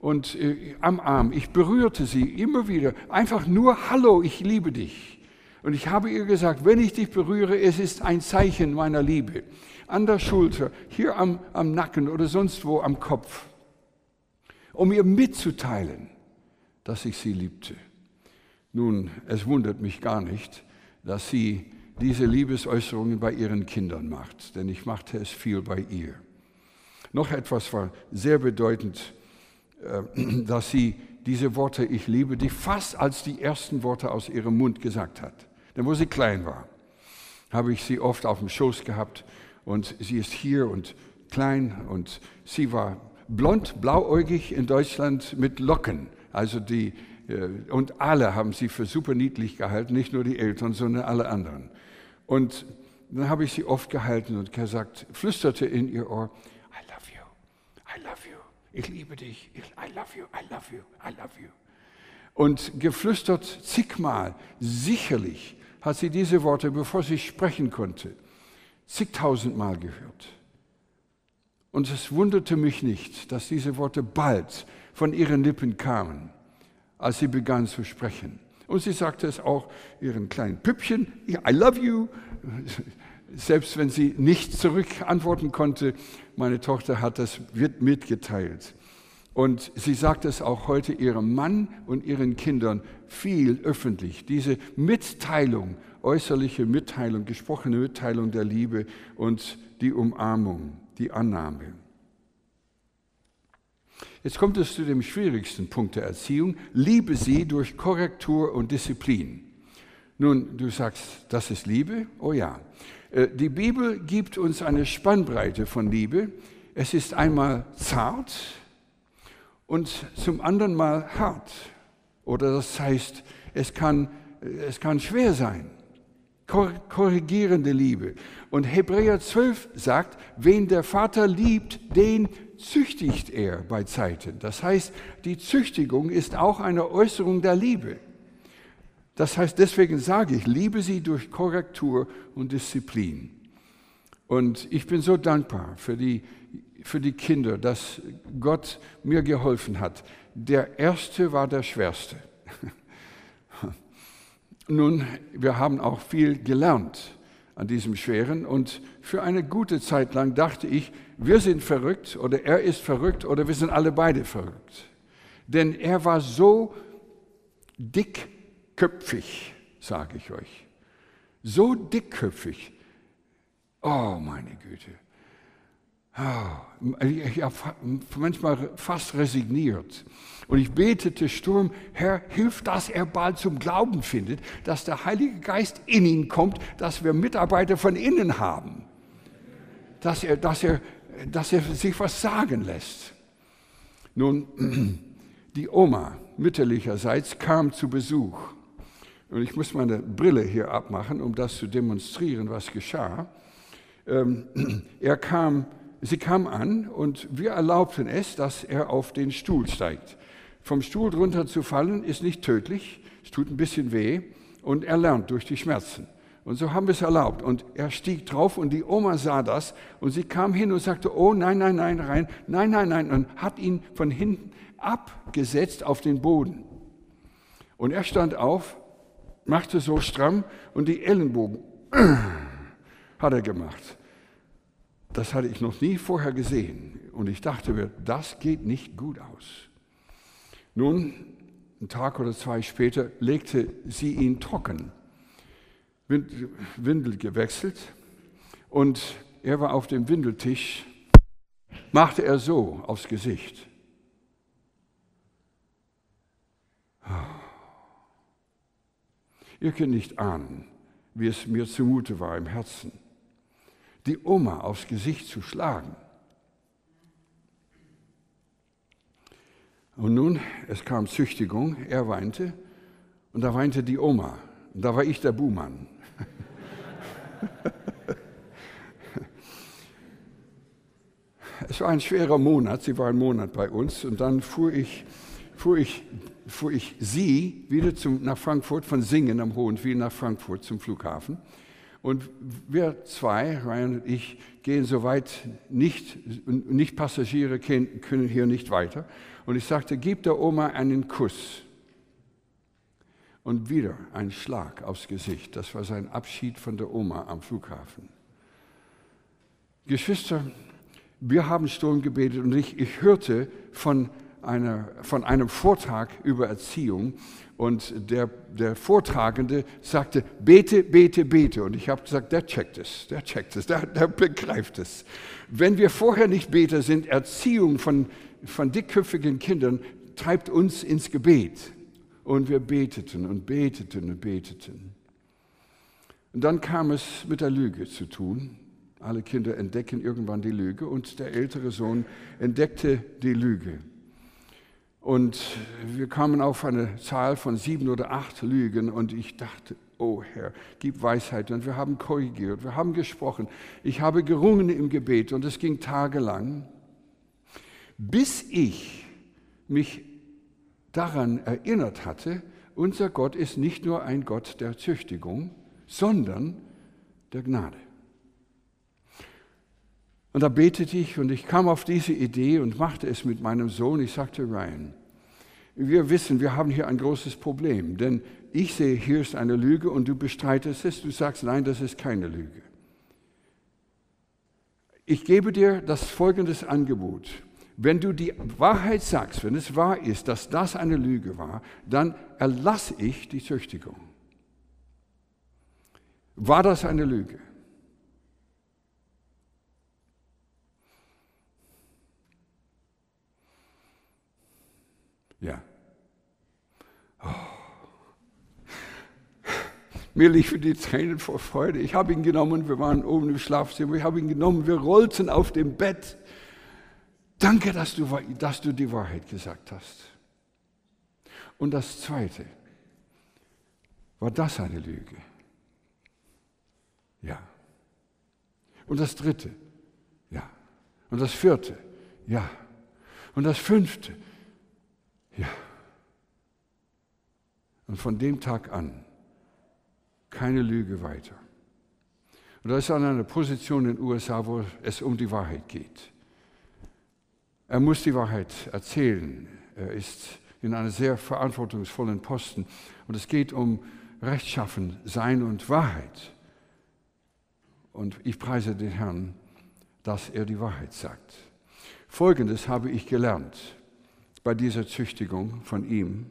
und äh, am Arm. Ich berührte sie immer wieder, einfach nur Hallo, ich liebe dich. Und ich habe ihr gesagt, wenn ich dich berühre, es ist ein Zeichen meiner Liebe. An der Schulter, hier am, am Nacken oder sonst wo am Kopf, um ihr mitzuteilen, dass ich sie liebte. Nun, es wundert mich gar nicht, dass sie diese Liebesäußerungen bei ihren Kindern macht, denn ich machte es viel bei ihr. Noch etwas war sehr bedeutend, äh, [CLEARS THROAT] dass sie diese Worte, ich liebe dich, fast als die ersten Worte aus ihrem Mund gesagt hat. Denn wo sie klein war, habe ich sie oft auf dem Schoß gehabt und sie ist hier und klein und sie war blond, blauäugig in Deutschland mit Locken. Also die, und alle haben sie für super niedlich gehalten, nicht nur die Eltern, sondern alle anderen. Und dann habe ich sie oft gehalten und gesagt, flüsterte in ihr Ohr, I love you, I love you, ich liebe dich, I love you, I love you, I love you. Und geflüstert zigmal, sicherlich hat sie diese Worte, bevor sie sprechen konnte, zigtausendmal gehört. Und es wunderte mich nicht, dass diese Worte bald von ihren Lippen kamen als sie begann zu sprechen. Und sie sagte es auch ihren kleinen Püppchen, I love you. [LAUGHS] Selbst wenn sie nicht zurück antworten konnte, meine Tochter hat das mitgeteilt. Und sie sagt es auch heute ihrem Mann und ihren Kindern viel öffentlich. Diese Mitteilung, äußerliche Mitteilung, gesprochene Mitteilung der Liebe und die Umarmung, die Annahme. Jetzt kommt es zu dem schwierigsten Punkt der Erziehung. Liebe sie durch Korrektur und Disziplin. Nun, du sagst, das ist Liebe? Oh ja. Äh, die Bibel gibt uns eine Spannbreite von Liebe. Es ist einmal zart und zum anderen mal hart. Oder das heißt, es kann, es kann schwer sein. Korrigierende Liebe. Und Hebräer 12 sagt, wen der Vater liebt, den züchtigt er bei Zeiten. Das heißt, die Züchtigung ist auch eine Äußerung der Liebe. Das heißt, deswegen sage ich, liebe sie durch Korrektur und Disziplin. Und ich bin so dankbar für die, für die Kinder, dass Gott mir geholfen hat. Der erste war der schwerste. [LAUGHS] Nun, wir haben auch viel gelernt an diesem Schweren und für eine gute Zeit lang dachte ich, wir sind verrückt oder er ist verrückt oder wir sind alle beide verrückt. Denn er war so dickköpfig, sage ich euch. So dickköpfig. Oh, meine Güte. Oh, ich habe manchmal fast resigniert. Und ich betete Sturm, Herr, hilf, dass er bald zum Glauben findet, dass der Heilige Geist in ihn kommt, dass wir Mitarbeiter von innen haben. Dass er, dass er dass er sich was sagen lässt. Nun, [CLEARS THROAT] die Oma mütterlicherseits kam zu Besuch. Und ich muss meine Brille hier abmachen, um das zu demonstrieren, was geschah. Ähm, [CLEARS THROAT] er kam sie kam an und wir erlaubten es, dass er auf den Stuhl steigt. Vom Stuhl drunter zu fallen ist nicht tödlich, es tut ein bisschen weh und er lernt durch die Schmerzen. Und so haben wir es erlaubt. Und er stieg drauf und die Oma sah das und sie kam hin und sagte, oh nein, nein, nein, rein, nein, nein, nein, und hat ihn von hinten abgesetzt auf den Boden. Und er stand auf, machte so stramm und die Ellenbogen [CLEARS THROAT] hat er gemacht. Das hatte ich noch nie vorher gesehen. Und ich dachte mir, das geht nicht gut aus. Nun, einen Tag oder zwei später legte sie ihn trocken, Windel gewechselt und er war auf dem Windeltisch, machte er so aufs Gesicht. Ihr könnt nicht ahnen, wie es mir zumute war im Herzen, die Oma aufs Gesicht zu schlagen. Und nun, es kam Züchtigung, er weinte und da weinte die Oma. Und da war ich der Buhmann. [LAUGHS] es war ein schwerer Monat, sie war ein Monat bei uns und dann fuhr ich, fuhr ich, fuhr ich sie wieder zum, nach Frankfurt von Singen am Hohenwil nach Frankfurt zum Flughafen. Und wir zwei, Ryan und ich, gehen soweit nicht, nicht Passagiere können hier nicht weiter. Und ich sagte, gib der Oma einen Kuss. Und wieder ein Schlag aufs Gesicht. Das war sein Abschied von der Oma am Flughafen. Geschwister, wir haben Sturm gebetet und ich, ich hörte von, einer, von einem Vortrag über Erziehung und der, der Vortragende sagte, bete, bete, bete. Und ich habe gesagt, der checkt es, der checkt es, der, der begreift es. Wenn wir vorher nicht Beter sind, Erziehung von von dickköpfigen Kindern treibt uns ins Gebet. Und wir beteten und beteten und beteten. Und dann kam es mit der Lüge zu tun. Alle Kinder entdecken irgendwann die Lüge und der ältere Sohn entdeckte die Lüge. Und wir kamen auf eine Zahl von sieben oder acht Lügen und ich dachte, oh Herr, gib Weisheit. Und wir haben korrigiert, wir haben gesprochen. Ich habe gerungen im Gebet und es ging tagelang bis ich mich daran erinnert hatte, unser Gott ist nicht nur ein Gott der Züchtigung, sondern der Gnade. Und da betete ich und ich kam auf diese Idee und machte es mit meinem Sohn. Ich sagte, Ryan, wir wissen, wir haben hier ein großes Problem, denn ich sehe, hier ist eine Lüge und du bestreitest es, du sagst, nein, das ist keine Lüge. Ich gebe dir das folgende Angebot. Wenn du die Wahrheit sagst, wenn es wahr ist, dass das eine Lüge war, dann erlasse ich die Züchtigung. War das eine Lüge? Ja. Oh. Mir liefen die Tränen vor Freude. Ich habe ihn genommen, wir waren oben im Schlafzimmer, ich habe ihn genommen, wir rollten auf dem Bett. Danke, dass du, dass du die Wahrheit gesagt hast. Und das Zweite, war das eine Lüge? Ja. Und das Dritte? Ja. Und das Vierte? Ja. Und das Fünfte? Ja. Und von dem Tag an keine Lüge weiter. Und da ist an einer Position in den USA, wo es um die Wahrheit geht. Er muss die Wahrheit erzählen. Er ist in einem sehr verantwortungsvollen Posten. Und es geht um Rechtschaffen, Sein und Wahrheit. Und ich preise den Herrn, dass er die Wahrheit sagt. Folgendes habe ich gelernt bei dieser Züchtigung von ihm.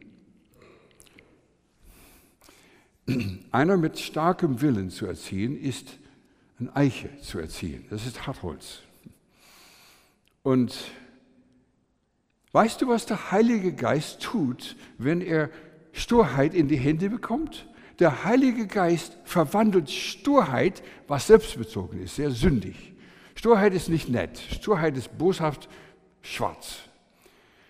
Einer mit starkem Willen zu erziehen, ist ein Eiche zu erziehen. Das ist Hartholz. Und Weißt du, was der Heilige Geist tut, wenn er Sturheit in die Hände bekommt? Der Heilige Geist verwandelt Sturheit, was selbstbezogen ist, sehr sündig. Sturheit ist nicht nett. Sturheit ist boshaft schwarz.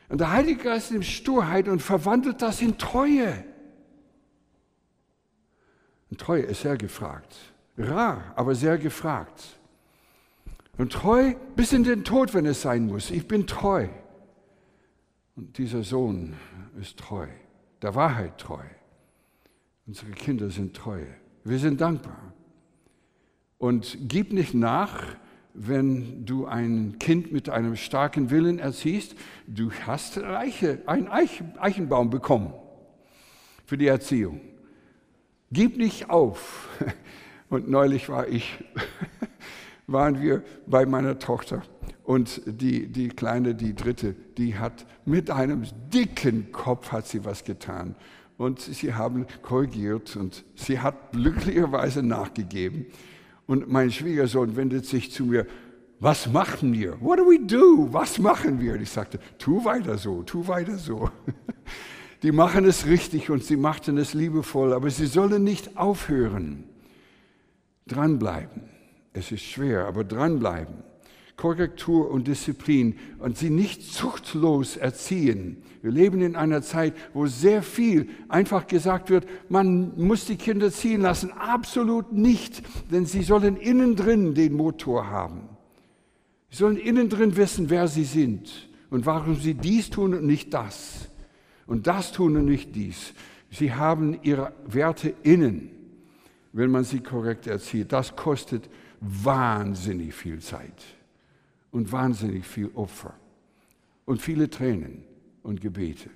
Und der Heilige Geist nimmt Sturheit und verwandelt das in Treue. Und Treue ist sehr gefragt. Rar, aber sehr gefragt. Und treu bis in den Tod, wenn es sein muss. Ich bin treu. Und dieser Sohn ist treu, der Wahrheit treu. Unsere Kinder sind treu. Wir sind dankbar. Und gib nicht nach, wenn du ein Kind mit einem starken Willen erziehst. Du hast Eiche, einen Eichenbaum bekommen für die Erziehung. Gib nicht auf. [LAUGHS] Und neulich war ich, waren wir bei meiner Tochter und die, die Kleine, die Dritte, die hat mit einem dicken Kopf hat sie was getan. Und sie haben korrigiert und sie hat glücklicherweise nachgegeben. Und mein Schwiegersohn wendet sich zu mir, was machen wir? What do we do? Was machen wir? Ich sagte, tu weiter so, tu weiter so. [LAUGHS] Die machen es richtig und sie machten es liebevoll, aber sie sollen nicht aufhören. Dranbleiben. Es ist schwer, aber dranbleiben. Korrektur und Disziplin und sie nicht zuchtlos erziehen. Wir leben in einer Zeit, wo sehr viel einfach gesagt wird, man muss die Kinder ziehen lassen. Absolut nicht, denn sie sollen innen drin den Motor haben. Sie sollen innen drin wissen, wer sie sind und warum sie dies tun und nicht das. Und das tun und nicht dies. Sie haben ihre Werte innen, wenn man sie korrekt erzieht. Das kostet wahnsinnig viel Zeit und wahnsinnig viel Opfer und viele Tränen und Gebete.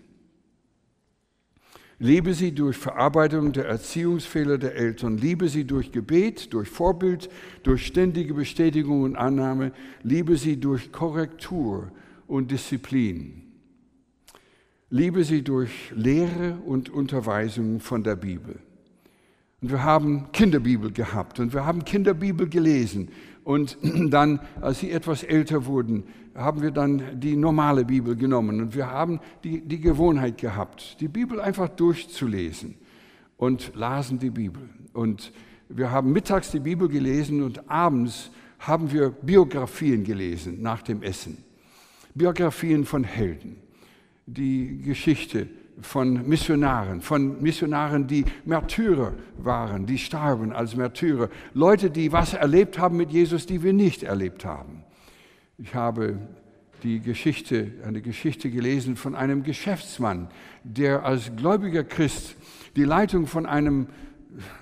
Liebe sie durch Verarbeitung der Erziehungsfehler der Eltern. Liebe sie durch Gebet, durch Vorbild, durch ständige Bestätigung und Annahme. Liebe sie durch Korrektur und Disziplin. Liebe sie durch Lehre und Unterweisung von der Bibel. Und wir haben Kinderbibel gehabt und wir haben Kinderbibel gelesen. Und [CLEARS THROAT] dann, als sie etwas älter wurden, haben wir dann die normale Bibel genommen. Und wir haben die, die Gewohnheit gehabt, die Bibel einfach durchzulesen und lasen die Bibel. Und wir haben mittags die Bibel gelesen und abends haben wir Biografien gelesen nach dem Essen. Biografien von Helden, die Geschichte von Missionaren, von Missionaren, die Märtyrer waren, die starben als Märtyrer, Leute, die was erlebt haben mit Jesus, die wir nicht erlebt haben. Ich habe die Geschichte, eine Geschichte gelesen von einem Geschäftsmann, der als gläubiger Christ die Leitung von einem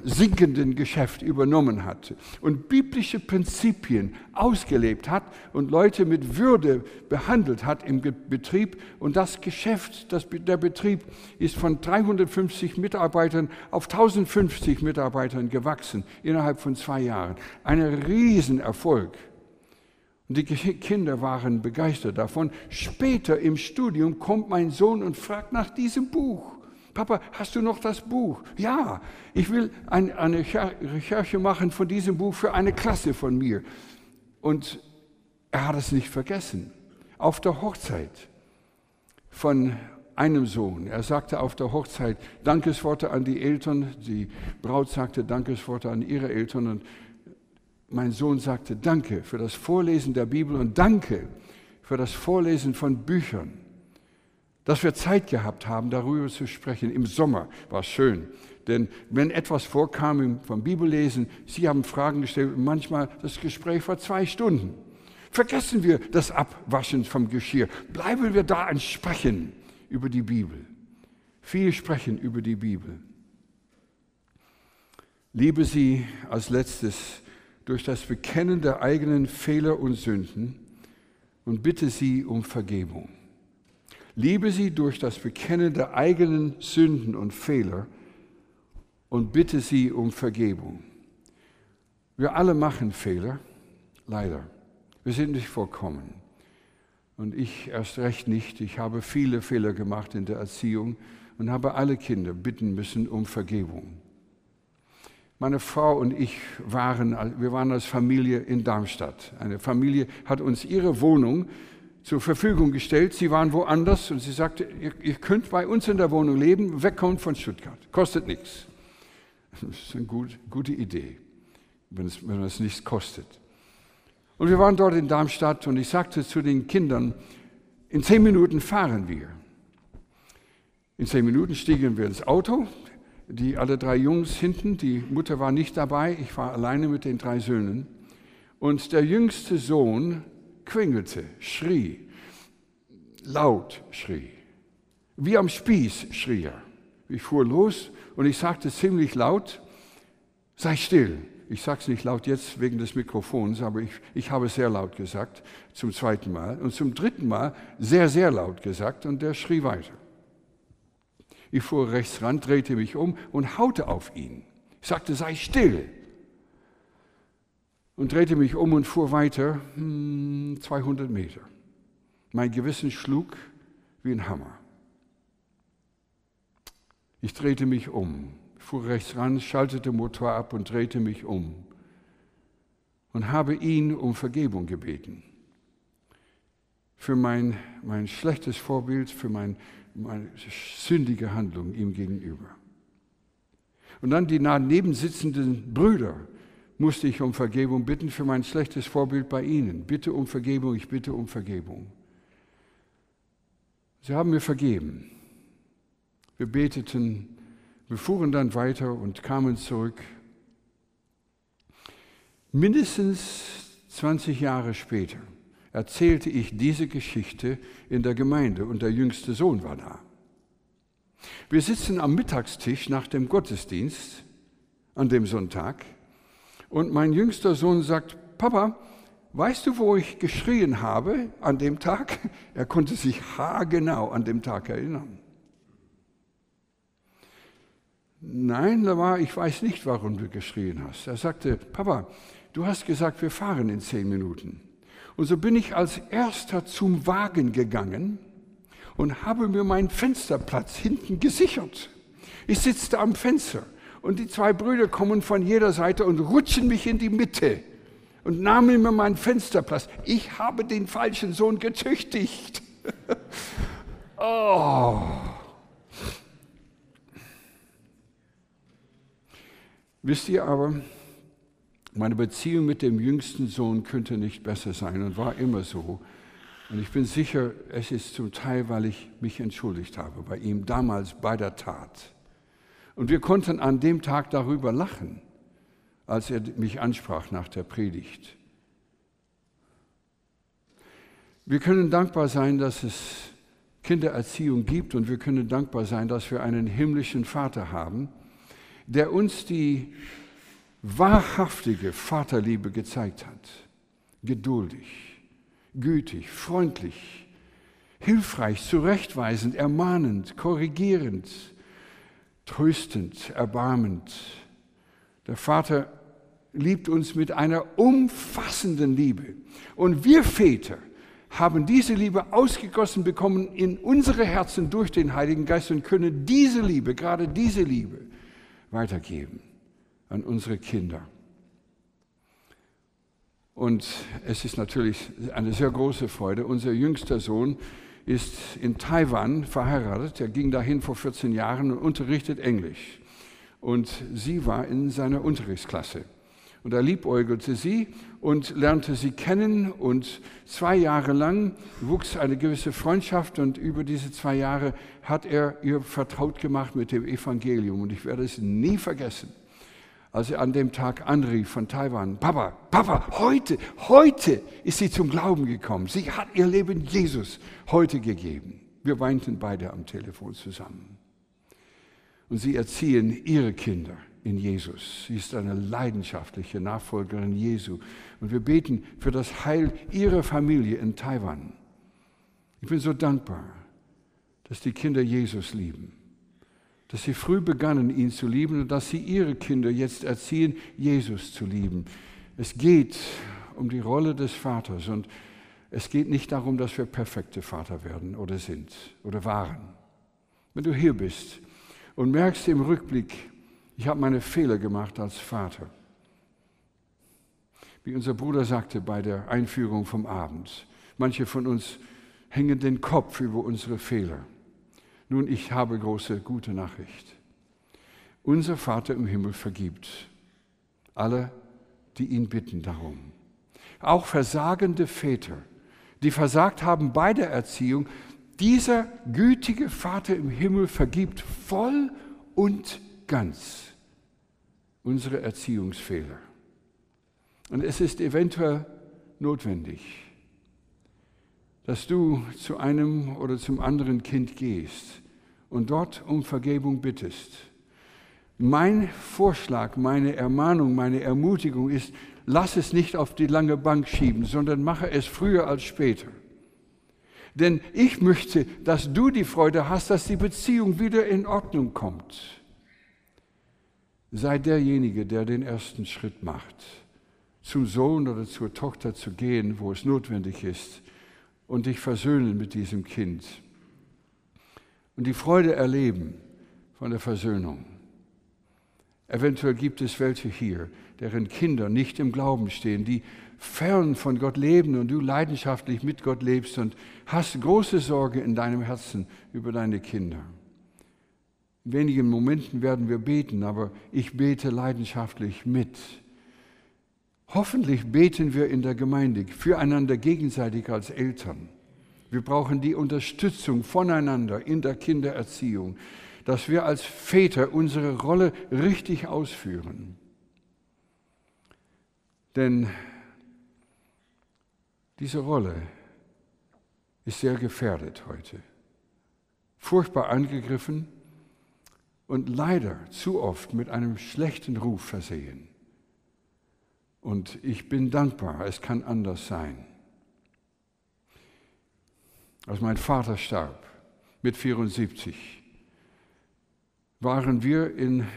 sinkenden Geschäft übernommen hat und biblische Prinzipien ausgelebt hat und Leute mit Würde behandelt hat im Betrieb. Und das Geschäft, das, der Betrieb ist von 350 Mitarbeitern auf 1050 Mitarbeitern gewachsen innerhalb von zwei Jahren. Ein Riesenerfolg. Und die Kinder waren begeistert davon. Später im Studium kommt mein Sohn und fragt nach diesem Buch. Papa, hast du noch das Buch? Ja, ich will ein, eine Recherche machen von diesem Buch für eine Klasse von mir. Und er hat es nicht vergessen. Auf der Hochzeit von einem Sohn. Er sagte auf der Hochzeit Dankesworte an die Eltern. Die Braut sagte Dankesworte an ihre Eltern. Und mein Sohn sagte Danke für das Vorlesen der Bibel und Danke für das Vorlesen von Büchern dass wir Zeit gehabt haben, darüber zu sprechen. Im Sommer war es schön, denn wenn etwas vorkam vom Bibellesen, Sie haben Fragen gestellt, manchmal das Gespräch war zwei Stunden. Vergessen wir das Abwaschen vom Geschirr. Bleiben wir da und sprechen über die Bibel. Viel sprechen über die Bibel. Liebe sie als letztes durch das Bekennen der eigenen Fehler und Sünden und bitte sie um Vergebung. Liebe sie durch das Bekennen der eigenen Sünden und Fehler und bitte sie um Vergebung. Wir alle machen Fehler, leider. Wir sind nicht vollkommen. Und ich erst recht nicht. Ich habe viele Fehler gemacht in der Erziehung und habe alle Kinder bitten müssen um Vergebung. Meine Frau und ich waren, wir waren als Familie in Darmstadt. Eine Familie hat uns ihre Wohnung zur Verfügung gestellt. Sie waren woanders und sie sagte, ihr, ihr könnt bei uns in der Wohnung leben, wegkommen von Stuttgart. Kostet nichts. Das ist eine gut, gute Idee, wenn es, wenn es nichts kostet. Und wir waren dort in Darmstadt und ich sagte zu den Kindern, in zehn Minuten fahren wir. In zehn Minuten stiegen wir ins Auto, die alle drei Jungs hinten, die Mutter war nicht dabei, ich war alleine mit den drei Söhnen. Und der jüngste Sohn quengelte, schrie, laut schrie. Wie am Spieß schrie er. Ich fuhr los und ich sagte ziemlich laut, sei still. Ich sage es nicht laut jetzt wegen des Mikrofons, aber ich, ich habe es sehr laut gesagt, zum zweiten Mal. Und zum dritten Mal sehr, sehr laut gesagt und der schrie weiter. Ich fuhr rechts ran, drehte mich um und haute auf ihn. Ich sagte, sei still. Und drehte mich um und fuhr weiter, 200 hm, Meter. Mein Gewissen schlug wie ein Hammer. Ich drehte mich um, fuhr rechts ran, schaltete Motor ab und drehte mich um und habe ihn um Vergebung gebeten. Für mein, mein schlechtes Vorbild, für mein, meine sündige Handlung ihm gegenüber. Und dann die daneben sitzenden Brüder musste ich um Vergebung bitten für mein schlechtes Vorbild bei ihnen. Bitte um Vergebung, ich bitte um Vergebung. Sie haben mir vergeben. Wir beteten, wir fuhren dann weiter und kamen zurück. Mindestens 20 Jahre später erzählte ich diese Geschichte in der Gemeinde und der jüngste Sohn war da. Wir sitzen am Mittagstisch nach dem Gottesdienst an dem Sonntag und mein jüngster Sohn sagt, Papa, Weißt du, wo ich geschrien habe an dem Tag? [LAUGHS] Er konnte sich haargenau an dem Tag erinnern. Nein, Lamar, ich weiß nicht, warum du geschrien hast. Er sagte, Papa, du hast gesagt, wir fahren in zehn Minuten. Und so bin ich als erster zum Wagen gegangen und habe mir meinen Fensterplatz hinten gesichert. Ich sitze am Fenster und die zwei Brüder kommen von jeder Seite und rutschen mich in die Mitte und nahmen mir meinen Fensterplatz. Ich habe den falschen Sohn gezüchtigt. [LAUGHS] oh. Wisst ihr aber, meine Beziehung mit dem jüngsten Sohn könnte nicht besser sein und war immer so. Und ich bin sicher, es ist zum Teil, weil ich mich entschuldigt habe bei ihm damals bei der Tat. Und wir konnten an dem Tag darüber lachen als er mich ansprach nach der Predigt. Wir können dankbar sein, dass es Kindererziehung gibt und wir können dankbar sein, dass wir einen himmlischen Vater haben, der uns die wahrhaftige Vaterliebe gezeigt hat. Geduldig, gütig, freundlich, hilfreich, zurechtweisend, ermahnend, korrigierend, tröstend, erbarmend. Der Vater liebt uns mit einer umfassenden Liebe. Und wir Väter haben diese Liebe ausgegossen bekommen in unsere Herzen durch den Heiligen Geist und können diese Liebe, gerade diese Liebe, weitergeben an unsere Kinder. Und es ist natürlich eine sehr große Freude. Unser jüngster Sohn ist in Taiwan verheiratet. Er ging dahin vor 14 Jahren und unterrichtet Englisch. Und sie war in seiner Unterrichtsklasse. Und er liebäugelte sie und lernte sie kennen. Und zwei Jahre lang wuchs eine gewisse Freundschaft. Und über diese zwei Jahre hat er ihr vertraut gemacht mit dem Evangelium. Und ich werde es nie vergessen, als er an dem Tag anrief von Taiwan, Papa, Papa, heute, heute ist sie zum Glauben gekommen. Sie hat ihr Leben Jesus heute gegeben. Wir weinten beide am Telefon zusammen. Und sie erziehen ihre Kinder in Jesus. Sie ist eine leidenschaftliche Nachfolgerin Jesu. Und wir beten für das Heil ihrer Familie in Taiwan. Ich bin so dankbar, dass die Kinder Jesus lieben, dass sie früh begannen, ihn zu lieben und dass sie ihre Kinder jetzt erziehen, Jesus zu lieben. Es geht um die Rolle des Vaters und es geht nicht darum, dass wir perfekte Vater werden oder sind oder waren. Wenn du hier bist und merkst im Rückblick, ich habe meine Fehler gemacht als Vater. Wie unser Bruder sagte bei der Einführung vom Abend, manche von uns hängen den Kopf über unsere Fehler. Nun, ich habe große gute Nachricht. Unser Vater im Himmel vergibt alle, die ihn bitten darum. Auch versagende Väter, die versagt haben bei der Erziehung, dieser gütige Vater im Himmel vergibt voll und ganz unsere Erziehungsfehler. Und es ist eventuell notwendig, dass du zu einem oder zum anderen Kind gehst und dort um Vergebung bittest. Mein Vorschlag, meine Ermahnung, meine Ermutigung ist, lass es nicht auf die lange Bank schieben, sondern mache es früher als später. Denn ich möchte, dass du die Freude hast, dass die Beziehung wieder in Ordnung kommt. Sei derjenige, der den ersten Schritt macht, zum Sohn oder zur Tochter zu gehen, wo es notwendig ist, und dich versöhnen mit diesem Kind. Und die Freude erleben von der Versöhnung. Eventuell gibt es welche hier, deren Kinder nicht im Glauben stehen, die fern von Gott leben und du leidenschaftlich mit Gott lebst und hast große Sorge in deinem Herzen über deine Kinder. In wenigen Momenten werden wir beten, aber ich bete leidenschaftlich mit. Hoffentlich beten wir in der Gemeinde füreinander gegenseitig als Eltern. Wir brauchen die Unterstützung voneinander in der Kindererziehung, dass wir als Väter unsere Rolle richtig ausführen. Denn diese Rolle ist sehr gefährdet heute, furchtbar angegriffen und leider zu oft mit einem schlechten Ruf versehen. Und ich bin dankbar, es kann anders sein. Als mein Vater starb mit 74, waren wir in,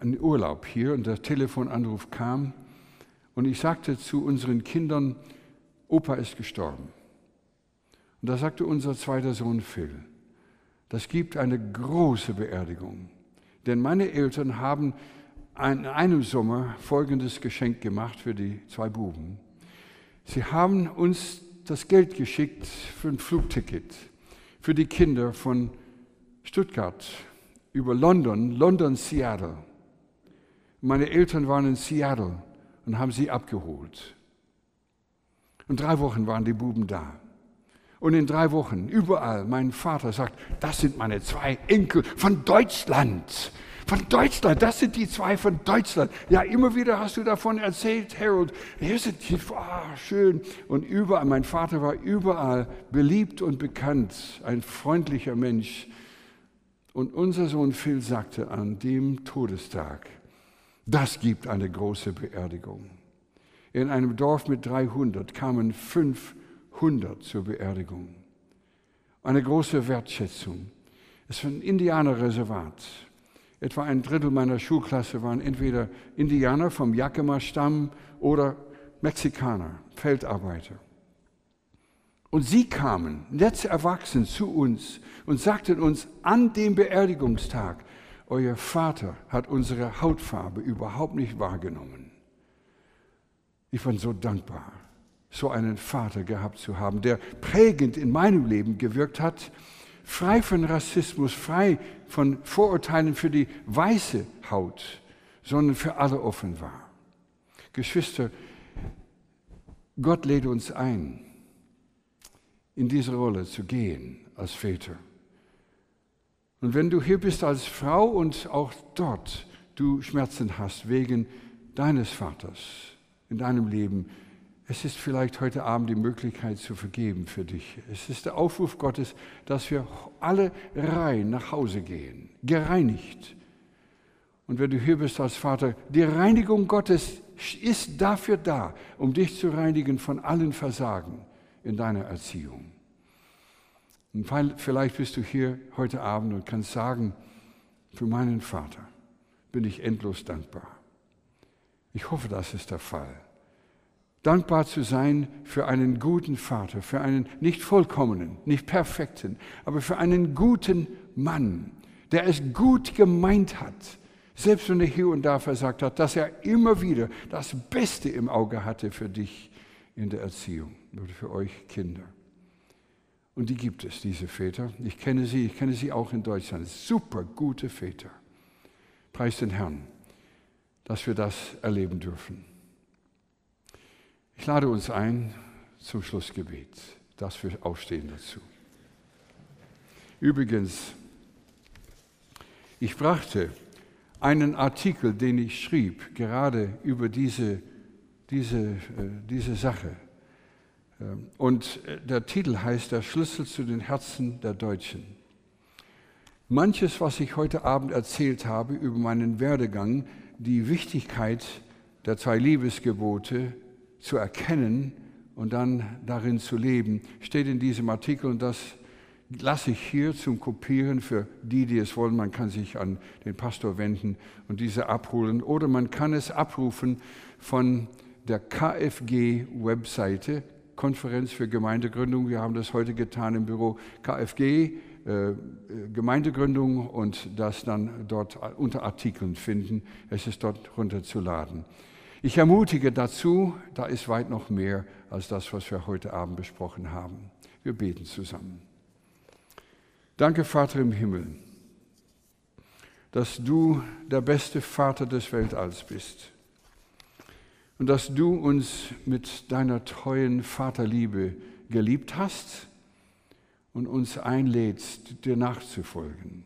in Urlaub hier und der Telefonanruf kam und ich sagte zu unseren Kindern, Opa ist gestorben. Und da sagte unser zweiter Sohn Phil, das gibt eine große Beerdigung. Denn meine Eltern haben in einem Sommer folgendes Geschenk gemacht für die zwei Buben. Sie haben uns das Geld geschickt für ein Flugticket für die Kinder von Stuttgart über London, London, Seattle. Meine Eltern waren in Seattle und haben sie abgeholt. Und drei Wochen waren die Buben da. Und in drei Wochen, überall, mein Vater sagt, das sind meine zwei Enkel von Deutschland. Von Deutschland, das sind die zwei von Deutschland. Ja, immer wieder hast du davon erzählt, Harold. Hier sind die, oh, schön. Und überall, mein Vater war überall beliebt und bekannt, ein freundlicher Mensch. Und unser Sohn Phil sagte an dem Todestag, das gibt eine große Beerdigung. In einem Dorf mit 300 kamen 500 zur Beerdigung. Eine große Wertschätzung. Es war ein Indianerreservat. Etwa ein Drittel meiner Schulklasse waren entweder Indianer vom Yakima-Stamm oder Mexikaner, Feldarbeiter. Und sie kamen, jetzt erwachsen, zu uns und sagten uns an dem Beerdigungstag, euer Vater hat unsere Hautfarbe überhaupt nicht wahrgenommen. Ich bin so dankbar, so einen Vater gehabt zu haben, der prägend in meinem Leben gewirkt hat, frei von Rassismus, frei von Vorurteilen für die weiße Haut, sondern für alle offen war. Geschwister, Gott lädt uns ein, in diese Rolle zu gehen als Väter. Und wenn du hier bist als Frau und auch dort du Schmerzen hast wegen deines Vaters in deinem Leben, es ist vielleicht heute Abend die Möglichkeit zu vergeben für dich. Es ist der Aufruf Gottes, dass wir alle rein nach Hause gehen, gereinigt. Und wenn du hier bist als Vater, die Reinigung Gottes ist dafür da, um dich zu reinigen von allen Versagen in deiner Erziehung. Und vielleicht bist du hier heute Abend und kannst sagen, für meinen Vater bin ich endlos dankbar. Ich hoffe, das ist der Fall. Dankbar zu sein für einen guten Vater, für einen nicht vollkommenen, nicht perfekten, aber für einen guten Mann, der es gut gemeint hat, selbst wenn er hier und da versagt hat, dass er immer wieder das Beste im Auge hatte für dich in der Erziehung oder für euch Kinder. Und die gibt es, diese Väter. Ich kenne sie, ich kenne sie auch in Deutschland. Super gute Väter. Preis den Herrn, dass wir das erleben dürfen. Ich lade uns ein zum Schlussgebet, dass wir aufstehen dazu. Übrigens, ich brachte einen Artikel, den ich schrieb, gerade über diese diese, äh, diese Sache. Ähm, und äh, der Titel heißt Der Schlüssel zu den Herzen der Deutschen. Manches, was ich heute Abend erzählt habe über meinen Werdegang, die Wichtigkeit der zwei Liebesgebote zu erkennen und dann darin zu leben, steht in diesem Artikel und das lasse ich hier zum Kopieren für die, die es wollen. Man kann sich an den Pastor wenden und diese abholen oder man kann es abrufen von der KFG-Webseite, Konferenz für Gemeindegründung. Wir haben das heute getan im Büro KFG, äh, Gemeindegründung und das dann dort unter Artikeln finden. Es ist dort runterzuladen. Ich ermutige dazu, da ist weit noch mehr als das, was wir heute Abend besprochen haben. Wir beten zusammen. Danke, Vater im Himmel, dass du der beste Vater des Weltalls bist und dass du uns mit deiner treuen Vaterliebe geliebt hast und uns einlädst, dir nachzufolgen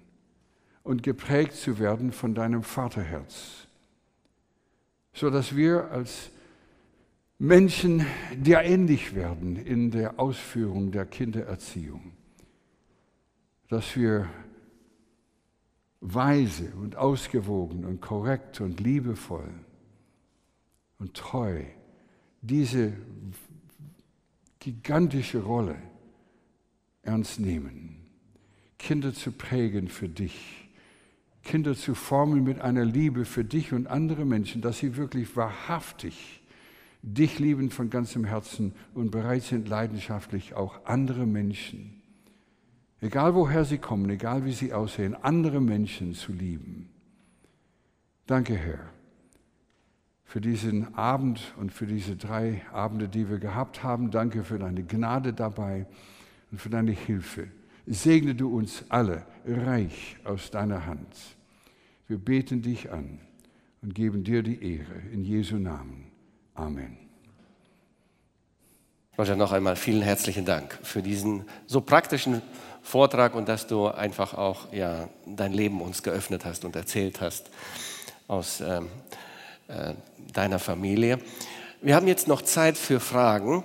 und geprägt zu werden von deinem Vaterherz, so dass wir als Menschen dir ähnlich werden in der Ausführung der Kindererziehung, dass wir weise und ausgewogen und korrekt und liebevoll und treu diese gigantische Rolle ernst nehmen, Kinder zu prägen für dich, Kinder zu formen mit einer Liebe für dich und andere Menschen, dass sie wirklich wahrhaftig dich lieben von ganzem Herzen und bereit sind, leidenschaftlich auch andere Menschen, egal woher sie kommen, egal wie sie aussehen, andere Menschen zu lieben. Danke, Herr, für diesen Abend und für diese drei Abende, die wir gehabt haben. Danke für deine Gnade dabei und für deine Hilfe. Segne du uns alle reich aus deiner Hand. Wir beten dich an und geben dir die Ehre in Jesu Namen. Amen. Roger, noch einmal vielen herzlichen Dank für diesen so praktischen Vortrag und dass du einfach auch ja, dein Leben uns geöffnet hast und erzählt hast aus ähm, äh, deiner Familie. Wir haben jetzt noch Zeit für Fragen.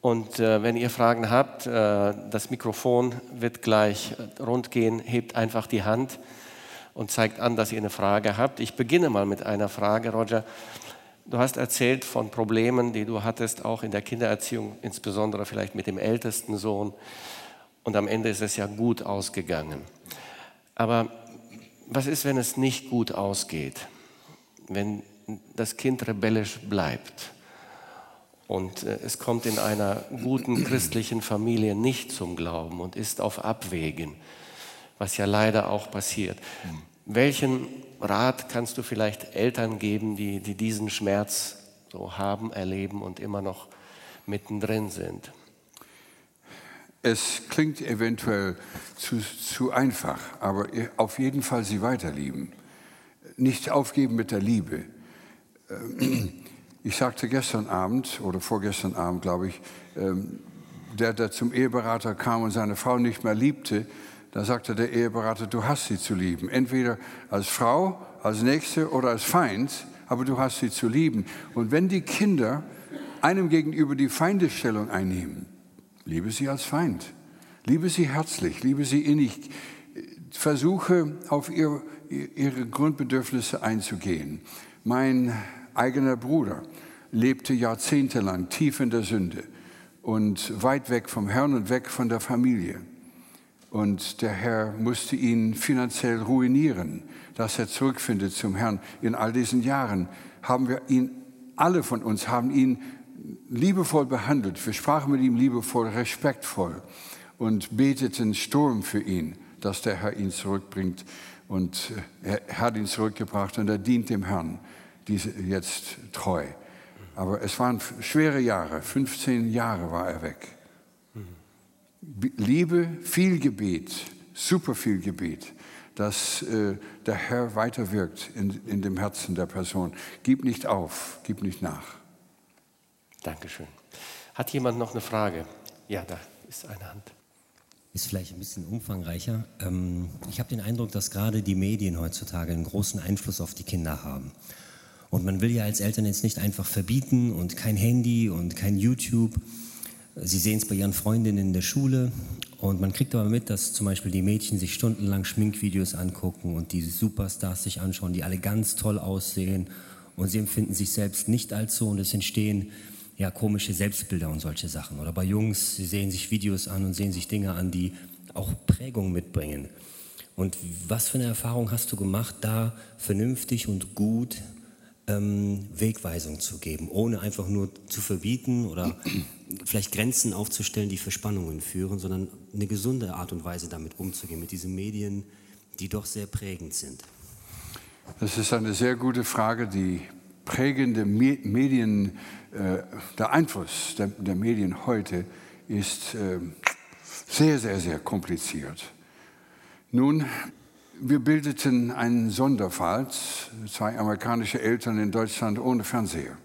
Und äh, wenn ihr Fragen habt, äh, das Mikrofon wird gleich rund gehen. Hebt einfach die Hand und zeigt an, dass ihr eine Frage habt. Ich beginne mal mit einer Frage, Roger. Du hast erzählt von Problemen, die du hattest, auch in der Kindererziehung, insbesondere vielleicht mit dem ältesten Sohn. Und am Ende ist es ja gut ausgegangen. Aber was ist, wenn es nicht gut ausgeht? Wenn das Kind rebellisch bleibt? Und äh, es kommt in einer guten christlichen Familie nicht zum Glauben und ist auf Abwägen, was ja leider auch passiert. Welchen Rat kannst du vielleicht Eltern geben, die, die diesen Schmerz so haben, erleben und immer noch mittendrin sind? Es klingt eventuell zu, zu einfach, aber auf jeden Fall sie weiterlieben. Nicht aufgeben mit der Liebe. Ähm, ich sagte gestern Abend oder vorgestern Abend, glaube ich, ähm, der, der zum Eheberater kam und seine Frau nicht mehr liebte, da sagte der Eheberater, du hast sie zu lieben. Entweder als Frau, als Nächste oder als Feind, aber du hast sie zu lieben. Und wenn die Kinder einem gegenüber die Feindesstellung einnehmen, liebe sie als Feind. Liebe sie herzlich, liebe sie innig. Versuche auf ihr, ihre Grundbedürfnisse einzugehen. Mein eigener Bruder lebte jahrzehntelang tief in der Sünde und weit weg vom Herrn und weg von der Familie. Und der Herr musste ihn finanziell ruinieren, dass er zurückfindet zum Herrn. In all diesen Jahren haben wir ihn, alle von uns haben ihn liebevoll behandelt. Wir sprachen mit ihm liebevoll, respektvoll und beteten Sturm für ihn, dass der Herr ihn zurückbringt. Und er hat ihn zurückgebracht und er dient dem Herrn diese jetzt treu. Aber es waren schwere Jahre, 15 Jahre war er weg. Liebe, viel Gebet, super viel Gebet, dass äh, der Herr weiterwirkt in, in dem Herzen der Person. Gib nicht auf, gib nicht nach. Dankeschön. Hat jemand noch eine Frage? Ja, da ist eine Hand. Ist vielleicht ein bisschen umfangreicher. Ähm, ich habe den Eindruck, dass gerade die Medien heutzutage einen großen Einfluss auf die Kinder haben. Und man will ja als Eltern jetzt nicht einfach verbieten und kein Handy und kein YouTube. Sie sehen es bei ihren Freundinnen in der Schule und man kriegt aber mit, dass zum Beispiel die Mädchen sich stundenlang Schminkvideos angucken und die Superstars sich anschauen, die alle ganz toll aussehen und sie empfinden sich selbst nicht als so und es entstehen ja komische Selbstbilder und solche Sachen. Oder bei Jungs, sie sehen sich Videos an und sehen sich Dinge an, die auch Prägung mitbringen. Und was für eine Erfahrung hast du gemacht, da vernünftig und gut ähm, Wegweisung zu geben, ohne einfach nur zu verbieten oder [CLEARS THROAT] vielleicht Grenzen aufzustellen, die für Spannungen führen, sondern eine gesunde Art und Weise damit umzugehen, mit diesen Medien, die doch sehr prägend sind? Das ist eine sehr gute Frage. Die prägende Medien, äh, der Einfluss der, der, Medien heute ist äh, sehr, sehr, sehr kompliziert. Nun, wir bildeten einen Sonderfall, zwei amerikanische Eltern in Deutschland ohne Fernseher.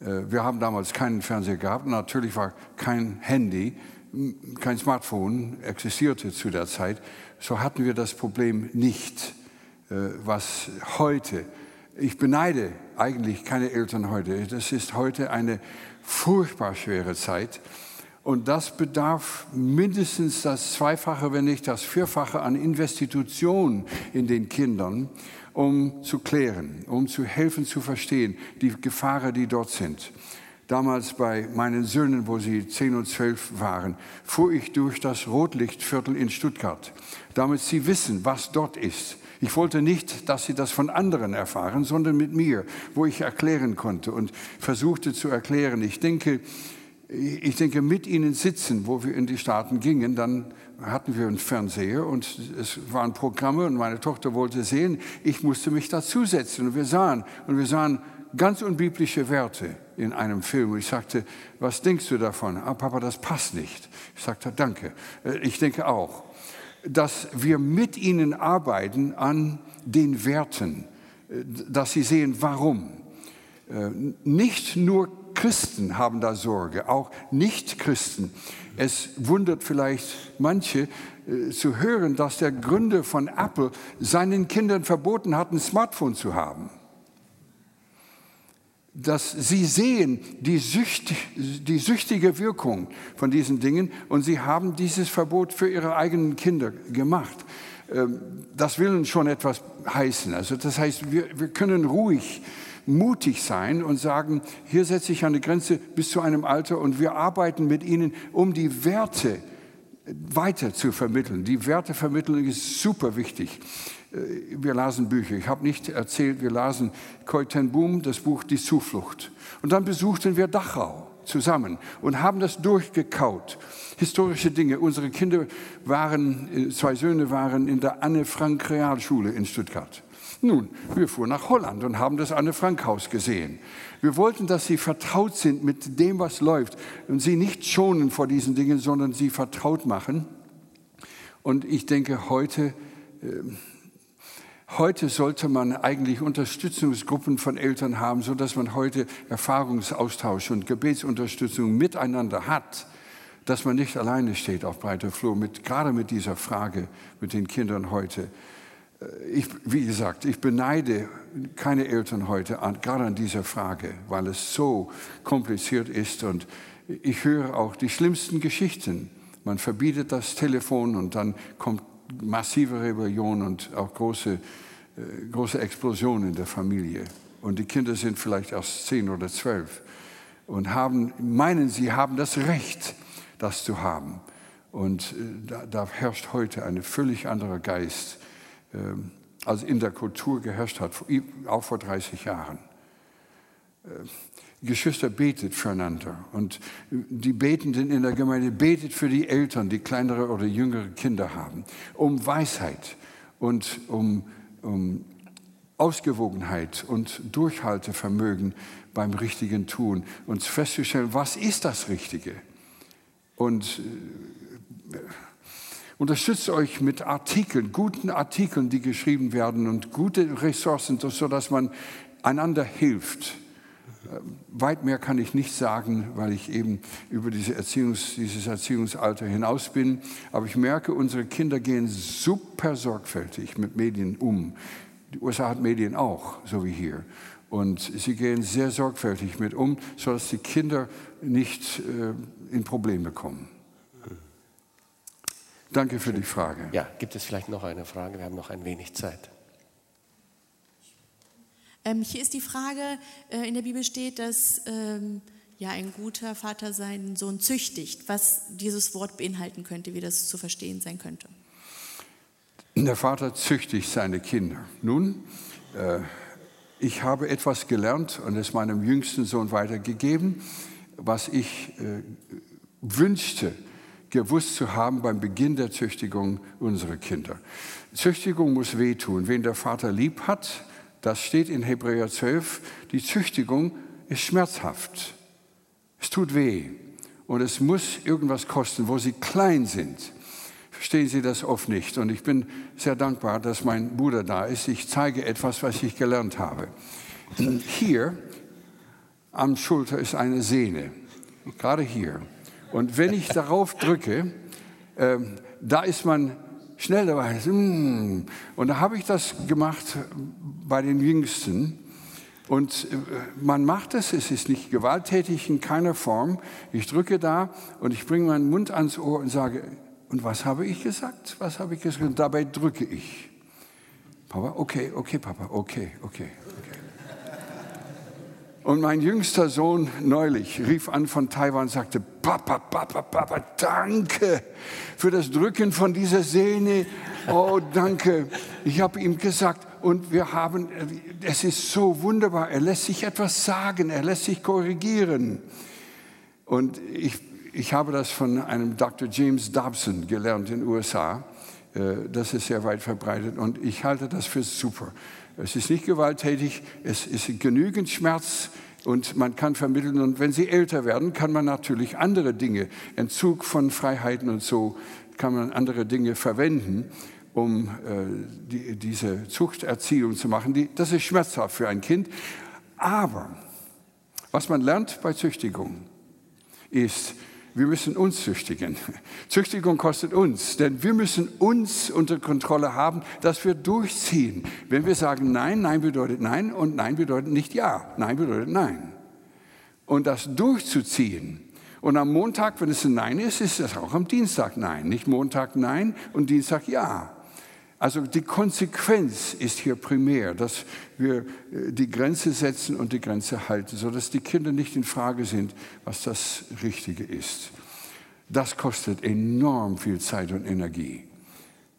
Äh, wir haben damals keinen Fernseher gehabt, natürlich war kein Handy, kein Smartphone existierte zu der Zeit. So hatten wir das Problem nicht, äh, was heute, ich beneide eigentlich keine Eltern heute, das ist heute eine furchtbar schwere Zeit. Und das bedarf mindestens das Zweifache, wenn nicht das Vierfache an Investitionen in den Kindern, um zu klären, um zu helfen zu verstehen, die Gefahren, die dort sind. Damals bei meinen Söhnen, wo sie zehn und zwölf waren, fuhr ich durch das Rotlichtviertel in Stuttgart, damit sie wissen, was dort ist. Ich wollte nicht, dass sie das von anderen erfahren, sondern mit mir, wo ich erklären konnte und versuchte zu erklären. Ich denke, ich denke, mit ihnen sitzen, wo wir in die Staaten gingen, dann hatten wir einen Fernseher und es waren Programme und meine Tochter wollte sehen, ich musste mich dazusetzen und wir sahen und wir sahen ganz unbiblische Werte in einem Film und ich sagte, was denkst du davon? Ah, Papa, das passt nicht. Ich sagte, danke. Äh, ich denke auch, dass wir mit ihnen arbeiten an den Werten, äh, dass sie sehen, warum. Äh, nicht nur Christen haben da Sorge, auch Nicht-Christen. Es wundert vielleicht manche äh, zu hören, dass der Gründer von Apple seinen Kindern verboten hat, ein Smartphone zu haben. Dass sie sehen die, Sücht, die süchtige Wirkung von diesen Dingen und sie haben dieses Verbot für ihre eigenen Kinder gemacht. Ähm, das will schon etwas heißen. Also das heißt, wir, wir können ruhig mutig sein und sagen, hier setze ich eine Grenze bis zu einem Alter und wir arbeiten mit ihnen, um die Werte weiter zu vermitteln. Die Wertevermittlung ist super wichtig. Äh, wir lasen Bücher. Ich habe nicht erzählt, wir lasen Koi Ten Boom, das Buch Die Zuflucht. Und dann besuchten wir Dachau zusammen und haben das durchgekaut. Historische Dinge. Unsere Kinder waren, äh, zwei Söhne waren in der Anne Frank Realschule in Stuttgart. Nun, wir fuhren nach Holland und haben das Anne Frank Haus gesehen. Wir wollten, dass sie vertraut sind mit dem, was läuft und sie nicht schonen vor diesen Dingen, sondern sie vertraut machen. Und ich denke, heute, äh, heute sollte man eigentlich Unterstützungsgruppen von Eltern haben, sodass man heute Erfahrungsaustausch und Gebetsunterstützung miteinander hat dass man nicht alleine steht auf breiter Flur, mit, gerade mit dieser Frage mit den Kindern heute. Äh, ich, wie gesagt, ich beneide keine Eltern heute an, gerade an dieser Frage, weil es so kompliziert ist und ich höre auch die schlimmsten Geschichten. Man verbietet das Telefon und dann kommt massive Rebellion und auch große, äh, große Explosionen in der Familie. Und die Kinder sind vielleicht erst zehn oder zwölf und haben, meinen, sie haben das Recht, das zu haben. Und äh, da, da herrscht heute ein völlig anderer Geist ähm, als in der Kultur geherrscht hat, auch vor 30 Jahren. Äh, Geschwister betet füreinander und die Betenden in der Gemeinde betet für die Eltern, die kleinere oder jüngere Kinder haben, um Weisheit und um, um Ausgewogenheit und Durchhaltevermögen beim richtigen Tun und festzustellen, was ist das Richtige? Und äh, Unterstützt euch mit Artikeln, guten Artikeln, die geschrieben werden und gute Ressourcen, sodass man einander hilft. Äh, weit mehr kann ich nicht sagen, weil ich eben über diese Erziehungs-, dieses Erziehungsalter hinaus bin. Aber ich merke, unsere Kinder gehen super sorgfältig mit Medien um. Die USA hat Medien auch, so wie hier. Und sie gehen sehr sorgfältig mit um, sodass die Kinder nicht äh, in Probleme kommen. Danke für die Frage. Ja, gibt es vielleicht noch eine Frage? Wir haben noch ein wenig Zeit. Ähm, hier ist die Frage, äh, in der Bibel steht, dass ähm, ja, ein guter Vater seinen Sohn züchtigt, was dieses Wort beinhalten könnte, wie das zu verstehen sein könnte. Der Vater züchtigt seine Kinder. Nun, äh, ich habe etwas gelernt und es meinem jüngsten Sohn weitergegeben, was ich äh, wünschte, gewusst zu haben beim Beginn der Züchtigung unserer Kinder. Züchtigung muss wehtun. Wen der Vater lieb hat, das steht in Hebräer 12, die Züchtigung ist schmerzhaft. Es tut weh und es muss irgendwas kosten, wo sie klein sind. Verstehen Sie das oft nicht. Und ich bin sehr dankbar, dass mein Bruder da ist. Ich zeige etwas, was ich gelernt habe. Hier am Schulter ist eine Sehne, gerade hier. Und wenn ich darauf drücke, äh, da ist man schnell dabei. Mm. Und da habe ich das gemacht bei den Jüngsten. Und äh, man macht es, es ist nicht gewalttätig in keiner Form. Ich drücke da und ich bringe meinen Mund ans Ohr und sage, und was habe ich gesagt? Was habe ich gesagt? Und dabei drücke ich. Papa, okay, okay, Papa, okay, okay. Und mein jüngster Sohn neulich rief an von Taiwan und sagte, Papa, Papa, Papa, danke für das Drücken von dieser Sehne. Oh, danke. Ich habe ihm gesagt, und wir haben, es ist so wunderbar, er lässt sich etwas sagen, er lässt sich korrigieren. Und ich, ich habe das von einem Dr. James Dobson gelernt in den USA. Äh, das ist sehr weit verbreitet und ich halte das für super. Es ist nicht gewalttätig, es ist genügend Schmerz und man kann vermitteln. Und wenn sie älter werden, kann man natürlich andere Dinge, Entzug von Freiheiten und so, kann man andere Dinge verwenden, um äh, die, diese Zuchterziehung zu machen. Die, das ist schmerzhaft für ein Kind. Aber was man lernt bei Züchtigung ist, wir müssen uns züchtigen. Züchtigung kostet uns, denn wir müssen uns unter Kontrolle haben, dass wir durchziehen. Wenn wir sagen Nein, Nein bedeutet Nein und Nein bedeutet nicht Ja. Nein bedeutet Nein. Und das durchzuziehen. Und am Montag, wenn es ein Nein ist, ist es auch am Dienstag Nein. Nicht Montag Nein und Dienstag Ja. Also die Konsequenz ist hier primär, dass wir äh, die Grenze setzen und die Grenze halten, sodass die Kinder nicht in Frage sind, was das Richtige ist. Das kostet enorm viel Zeit und Energie.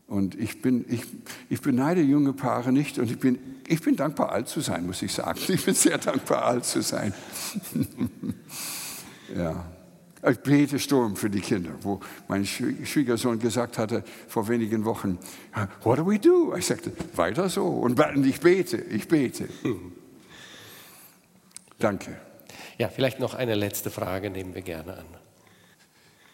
Und ich, bin, ich, ich beneide junge Paare nicht und ich bin, ich bin dankbar, alt zu sein, muss ich sagen. [LAUGHS] Ich bin sehr dankbar, alt zu sein. [LAUGHS] ja. Ich bete Sturm für die Kinder, wo mein Schwiegersohn gesagt hatte vor wenigen Wochen, what do we do? Ich sagte, weiter so. Und ich bete, ich bete. [LAUGHS] Danke. Ja, vielleicht noch eine letzte Frage nehmen wir gerne an.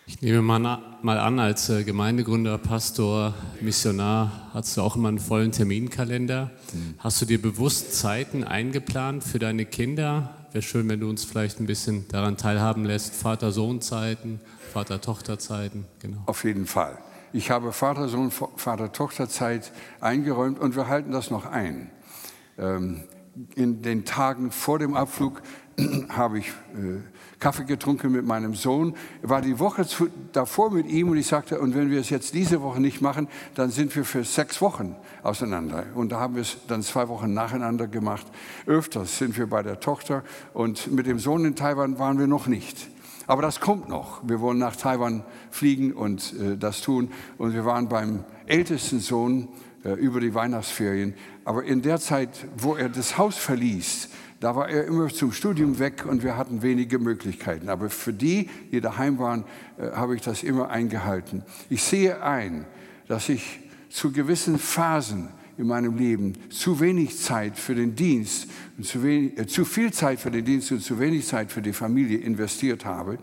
Ich nehme mal an, als äh, Gemeindegründer, Pastor, Missionar hast du auch immer einen vollen Terminkalender. Mhm. Hast du dir bewusst Zeiten eingeplant für deine Kinder? Wäre schön, wenn du uns vielleicht ein bisschen daran teilhaben lässt. Vater-Sohn-Zeiten, Vater-Tochter-Zeiten. Genau. Auf jeden Fall. Ich habe Vater-Sohn, Vater-Tochter-Zeit eingeräumt und wir halten das noch ein. Ähm, in den Tagen vor dem Abflug [CLEARS THROAT] habe ich äh, Kaffee getrunken mit meinem Sohn, war die Woche zu, davor mit ihm und ich sagte, und wenn wir es jetzt diese Woche nicht machen, dann sind wir für sechs Wochen auseinander. Und da haben wir es dann zwei Wochen nacheinander gemacht. Öfters sind wir bei der Tochter und mit dem Sohn in Taiwan waren wir noch nicht. Aber das kommt noch. Wir wollen nach Taiwan fliegen und äh, das tun. Und wir waren beim ältesten Sohn äh, über die Weihnachtsferien. Aber in der Zeit, wo er das Haus verließ, da war er immer zum Studium weg und wir hatten wenige Möglichkeiten. Aber für die, die daheim waren, äh, habe ich das immer eingehalten. Ich sehe ein, dass ich zu gewissen Phasen in meinem Leben zu wenig Zeit für den Dienst und zu, wenig, äh, zu viel Zeit für den Dienst und zu wenig Zeit für die Familie investiert habe.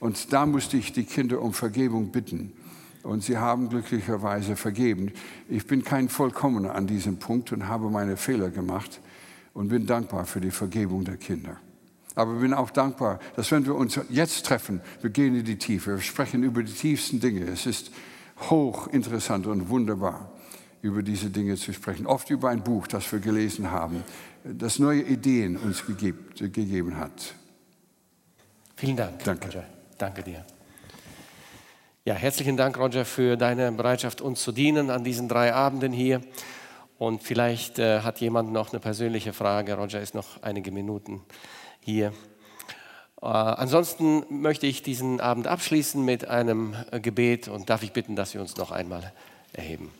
Und da musste ich die Kinder um Vergebung bitten. Und sie haben glücklicherweise vergeben. Ich bin kein Vollkommener an diesem Punkt und habe meine Fehler gemacht und bin dankbar für die Vergebung der Kinder. Aber bin auch dankbar, dass wenn wir uns jetzt treffen, wir gehen in die Tiefe, wir sprechen über die tiefsten Dinge. Es ist hochinteressant und wunderbar. über diese Dinge zu sprechen. Oft über ein Buch, das wir gelesen haben, das neue Ideen uns gegeben hat. Vielen Dank, Danke. Roger. Danke dir. Ja, herzlichen Dank, Roger, für deine Bereitschaft, uns zu dienen an diesen drei Abenden hier. Und vielleicht äh, hat jemand noch eine persönliche Frage. Roger ist noch einige Minuten hier. Äh, ansonsten möchte ich diesen Abend abschließen mit einem äh, Gebet und darf ich bitten, dass wir uns noch einmal erheben.